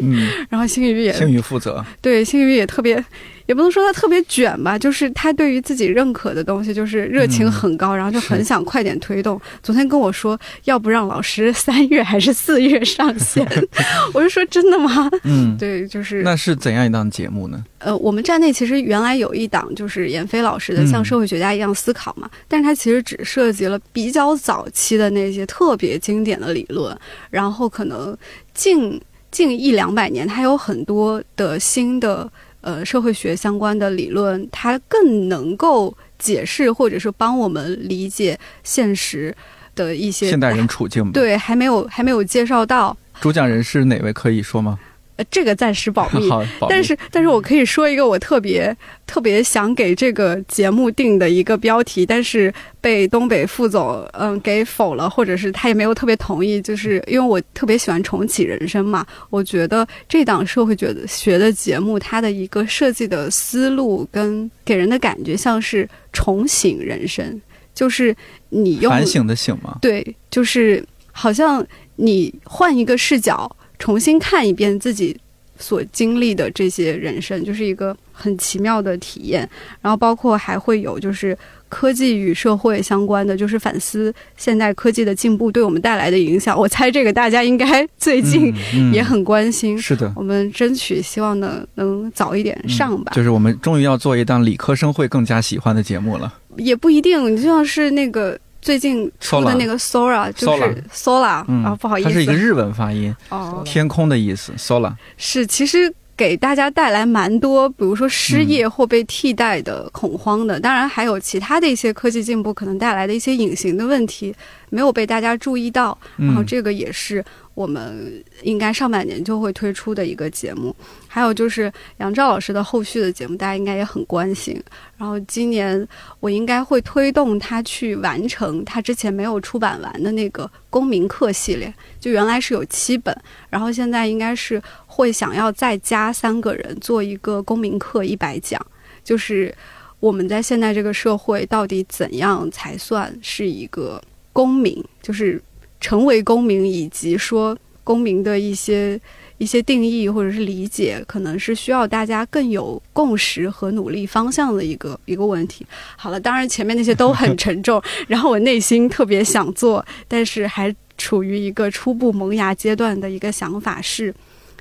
然后星宇也星宇负责，对星宇也特别。也不能说他特别卷吧，就是他对于自己认可的东西，就是热情很高，然后就很想快点推动。昨天跟我说，要不让老师三月还是四月上线？我就说真的吗？嗯，对，就是那是怎样一档节目呢？呃，我们站内其实原来有一档，就是闫飞老师的《像社会学家一样思考》嘛，但是他其实只涉及了比较早期的那些特别经典的理论，然后可能近近一两百年，他有很多的新的。呃，社会学相关的理论，它更能够解释或者是帮我们理解现实的一些现代人处境。对，还没有还没有介绍到。主讲人是哪位？可以说吗？呃，这个暂时保密。好，但是，但是我可以说一个我特别特别想给这个节目定的一个标题，但是被东北副总嗯给否了，或者是他也没有特别同意。就是因为我特别喜欢重启人生嘛，我觉得这档社会觉得学的节目，它的一个设计的思路跟给人的感觉像是重醒人生，就是你用反省的醒吗？对，就是好像你换一个视角。重新看一遍自己所经历的这些人生，就是一个很奇妙的体验。然后包括还会有就是科技与社会相关的，就是反思现代科技的进步对我们带来的影响。我猜这个大家应该最近也很关心。是的，我们争取希望呢能早一点上吧。就是我们终于要做一档理科生会更加喜欢的节目了。也不一定，就像是那个。最近出的那个 Sora 就是 Sola 啊，不好意思，它是一个日文发音，哦，天空的意思。Sola 是其实给大家带来蛮多，比如说失业或被替代的恐慌的，当然还有其他的一些科技进步可能带来的一些隐形的问题没有被大家注意到，然后这个也是我们应该上半年就会推出的一个节目。还有就是杨照老师的后续的节目，大家应该也很关心。然后今年我应该会推动他去完成他之前没有出版完的那个公民课系列，就原来是有七本，然后现在应该是会想要再加三个人做一个公民课一百讲，就是我们在现在这个社会到底怎样才算是一个公民，就是成为公民，以及说公民的一些。一些定义或者是理解，可能是需要大家更有共识和努力方向的一个一个问题。好了，当然前面那些都很沉重，然后我内心特别想做，但是还处于一个初步萌芽阶段的一个想法是，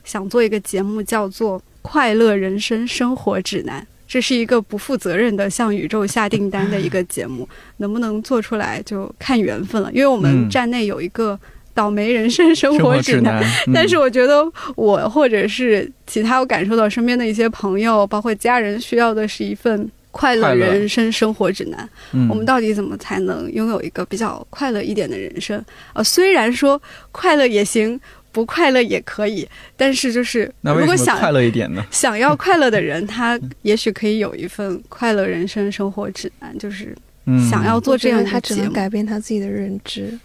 想做一个节目叫做《快乐人生生活指南》，这是一个不负责任的向宇宙下订单的一个节目，能不能做出来就看缘分了。因为我们站内有一个。倒霉人生生活指南，但是我觉得我或者是其他我感受到身边的一些朋友，包括家人，需要的是一份快乐人生生活指南。我们到底怎么才能拥有一个比较快乐一点的人生？呃，虽然说快乐也行，不快乐也可以，但是就是如果想快乐一点呢？想要快乐的人，他也许可以有一份快乐人生生活指南，就是想要做这样，他只能改变他自己的认知。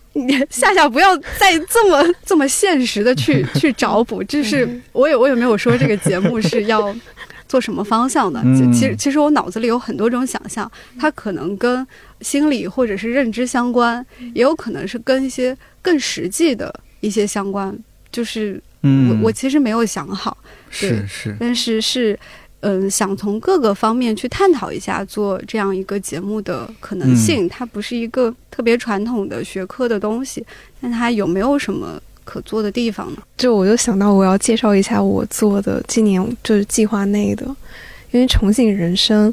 夏夏，不要再这么 这么现实的去 去找补。就是我也我也没有说这个节目是要做什么方向的。其实其实我脑子里有很多种想象，它可能跟心理或者是认知相关，也有可能是跟一些更实际的一些相关。就是我我其实没有想好，是是，但是是。嗯，想从各个方面去探讨一下做这样一个节目的可能性。它不是一个特别传统的学科的东西，但它有没有什么可做的地方呢？就我就想到我要介绍一下我做的今年就是计划内的，因为重庆人生，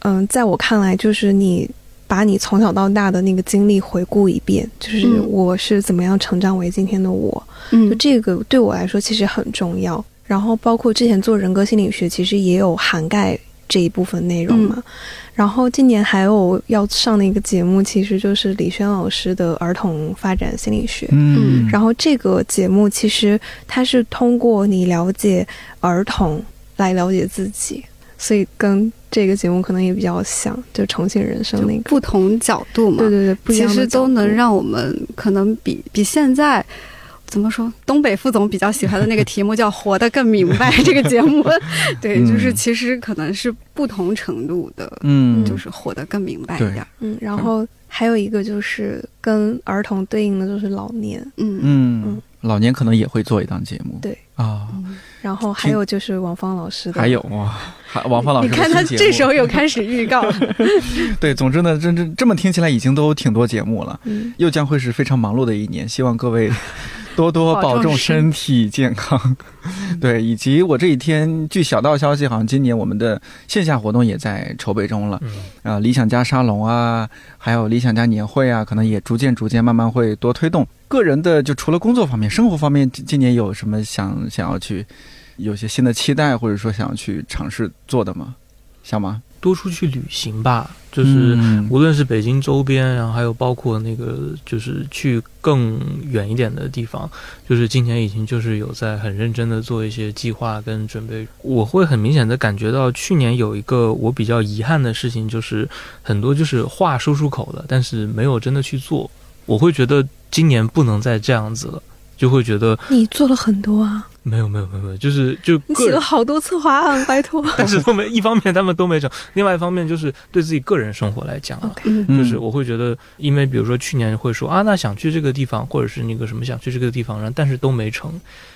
嗯，在我看来就是你把你从小到大的那个经历回顾一遍，就是我是怎么样成长为今天的我。嗯，就这个对我来说其实很重要。然后包括之前做人格心理学，其实也有涵盖这一部分内容嘛。然后今年还有要上的一个节目，其实就是李轩老师的儿童发展心理学。嗯，然后这个节目其实它是通过你了解儿童来了解自己，所以跟这个节目可能也比较像，就重庆人生那个不同角度嘛。对对对，其实都能让我们可能比比现在。怎么说？东北副总比较喜欢的那个题目叫“活得更明白”。这个节目，对，就是其实可能是不同程度的，嗯，就是活得更明白一点。嗯，然后还有一个就是跟儿童对应的就是老年，嗯嗯，老年可能也会做一档节目。对啊，然后还有就是王芳老师的，还有哇，还王芳老师，你看他这时候又开始预告。对，总之呢，这这这么听起来已经都挺多节目了，嗯，又将会是非常忙碌的一年。希望各位。多多保重身体健康，对，以及我这几天据小道消息，好像今年我们的线下活动也在筹备中了，啊，理想家沙龙啊，还有理想家年会啊，可能也逐渐逐渐慢慢会多推动。个人的就除了工作方面，生活方面，今年有什么想想要去有些新的期待，或者说想要去尝试做的吗？想吗？多出去旅行吧，就是无论是北京周边，然后还有包括那个，就是去更远一点的地方。就是今年已经就是有在很认真的做一些计划跟准备。我会很明显的感觉到，去年有一个我比较遗憾的事情，就是很多就是话说出口了，但是没有真的去做。我会觉得今年不能再这样子了。就会觉得你做了很多啊，没有没有没有没有，就是就你写了好多策划案，拜托。但是都没一方面他们都没成，另外一方面就是对自己个人生活来讲啊，就是我会觉得，因为比如说去年会说啊，那想去这个地方，或者是那个什么想去这个地方，然后但是都没成，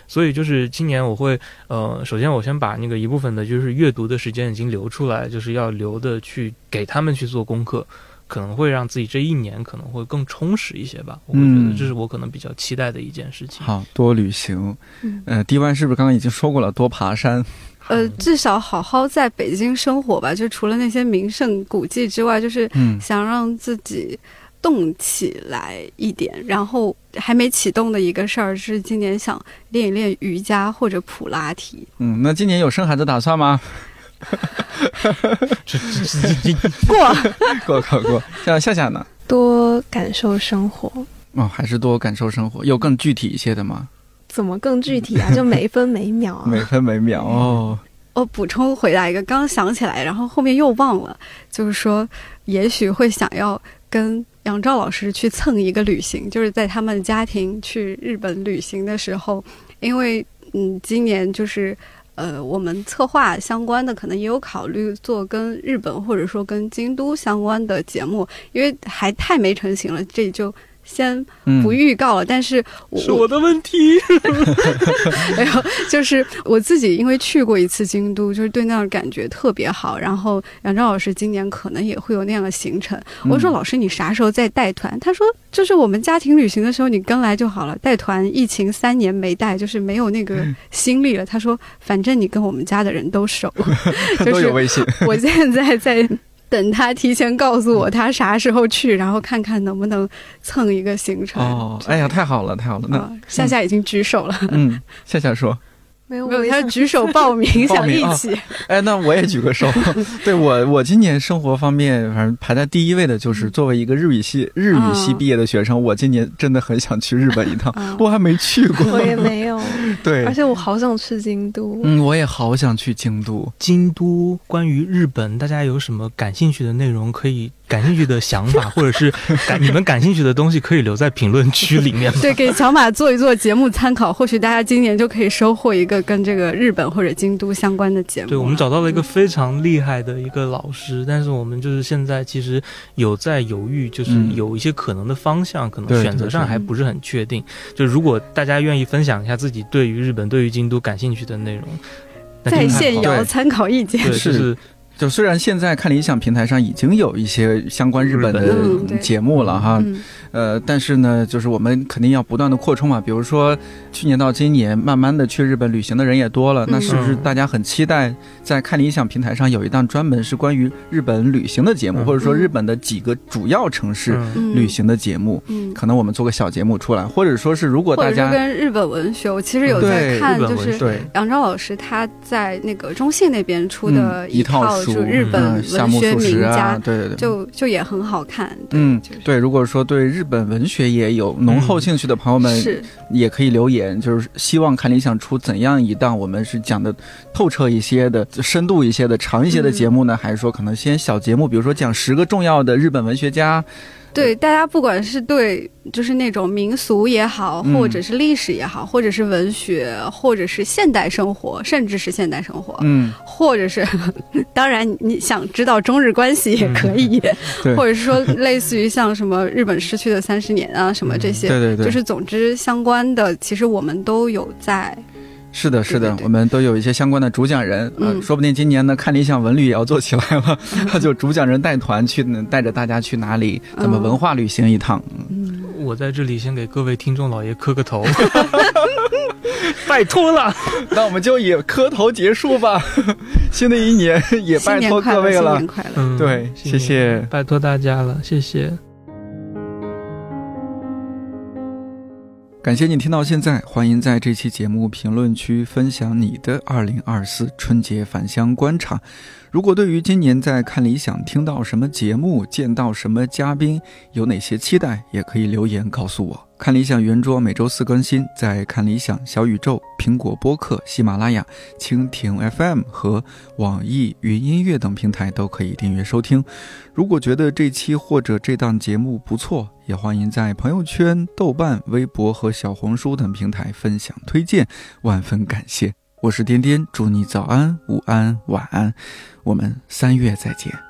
所以就是今年我会呃，首先我先把那个一部分的就是阅读的时间已经留出来，就是要留的去给他们去做功课。可能会让自己这一年可能会更充实一些吧，我会觉得这是我可能比较期待的一件事情。好多旅行，呃，D 湾是不是刚刚已经说过了？多爬山，呃，至少好好在北京生活吧。就除了那些名胜古迹之外，就是想让自己动起来一点。然后还没启动的一个事儿是，今年想练一练瑜伽或者普拉提。嗯，那今年有生孩子打算吗？过 过考过，像夏夏呢？多感受生活哦，还是多感受生活？有更具体一些的吗？怎么更具体啊？就每分每秒啊，每分每秒哦。我补充回答一个，刚想起来，然后后面又忘了，就是说，也许会想要跟杨照老师去蹭一个旅行，就是在他们家庭去日本旅行的时候，因为嗯，今年就是呃，我们策划相关的，可能也有考虑做跟日本或者说跟京都相关的节目，因为还太没成型了，这就。先不预告了，但是是我的问题。没有，就是我自己，因为去过一次京都，就是对那儿感觉特别好。然后杨钊老师今年可能也会有那样的行程。我说老师，你啥时候再带团？他说就是我们家庭旅行的时候你跟来就好了。带团疫情三年没带，就是没有那个心力了。他说反正你跟我们家的人都熟，都有微信。我现在在。等他提前告诉我他啥时候去，然后看看能不能蹭一个行程。哦，哎呀，太好了，太好了！那夏夏已经举手了。嗯，夏夏说。没有，没有，他举手报名，想一起。哎，那我也举个手。对我，我今年生活方面，反正排在第一位的就是作为一个日语系日语系毕业的学生，我今年真的很想去日本一趟，我还没去过。我也没有。对，而且我好想去京都。嗯，我也好想去京都。京都关于日本，大家有什么感兴趣的内容可以？感兴趣的想法，或者是 感你们感兴趣的东西，可以留在评论区里面。对，给小马做一做节目参考，或许大家今年就可以收获一个跟这个日本或者京都相关的节目。对，我们找到了一个非常厉害的一个老师，但是我们就是现在其实有在犹豫，就是有一些可能的方向，可能选择上还不是很确定。就如果大家愿意分享一下自己对于日本、对于京都感兴趣的内容，在线摇参考意见是。就虽然现在看理想平台上已经有一些相关日本的节目了哈。呃，但是呢，就是我们肯定要不断的扩充嘛。比如说，去年到今年，慢慢的去日本旅行的人也多了，那是不是大家很期待在看理想平台上有一档专门是关于日本旅行的节目，或者说日本的几个主要城市旅行的节目？嗯，可能我们做个小节目出来，或者说是如果大家跟日本文学，我其实有在看，就是杨钊老师他在那个中信那边出的一套书，日本文学名家，对对对，就就也很好看。嗯，对，如果说对日日本文学也有浓厚兴趣的朋友们，是也可以留言，就是希望看理想出怎样一档我们是讲的透彻一些的、深度一些的、长一些的节目呢？还是说可能先小节目，比如说讲十个重要的日本文学家？对，大家不管是对就是那种民俗也好，或者是历史也好，或者是文学，或者是现代生活，甚至是现代生活，嗯，或者是 当然你想知道中日关系也可以，或者是说类似于像什么日本失去的三十年啊什么这些，对对对，就是总之相关的，其实我们都有在。是的，是的，我们都有一些相关的主讲人，嗯，说不定今年呢，看理想文旅也要做起来了，就主讲人带团去，带着大家去哪里，怎么文化旅行一趟。嗯，我在这里先给各位听众老爷磕个头，拜托了，那我们就以磕头结束吧。新的一年也拜托各位了，新年快乐，对，谢谢，拜托大家了，谢谢。感谢你听到现在，欢迎在这期节目评论区分享你的二零二四春节返乡观察。如果对于今年在看理想听到什么节目、见到什么嘉宾有哪些期待，也可以留言告诉我。看理想圆桌每周四更新，在看理想、小宇宙、苹果播客、喜马拉雅、蜻蜓 FM 和网易云音乐等平台都可以订阅收听。如果觉得这期或者这档节目不错，也欢迎在朋友圈、豆瓣、微博和小红书等平台分享推荐，万分感谢。我是颠颠，祝你早安、午安、晚安，我们三月再见。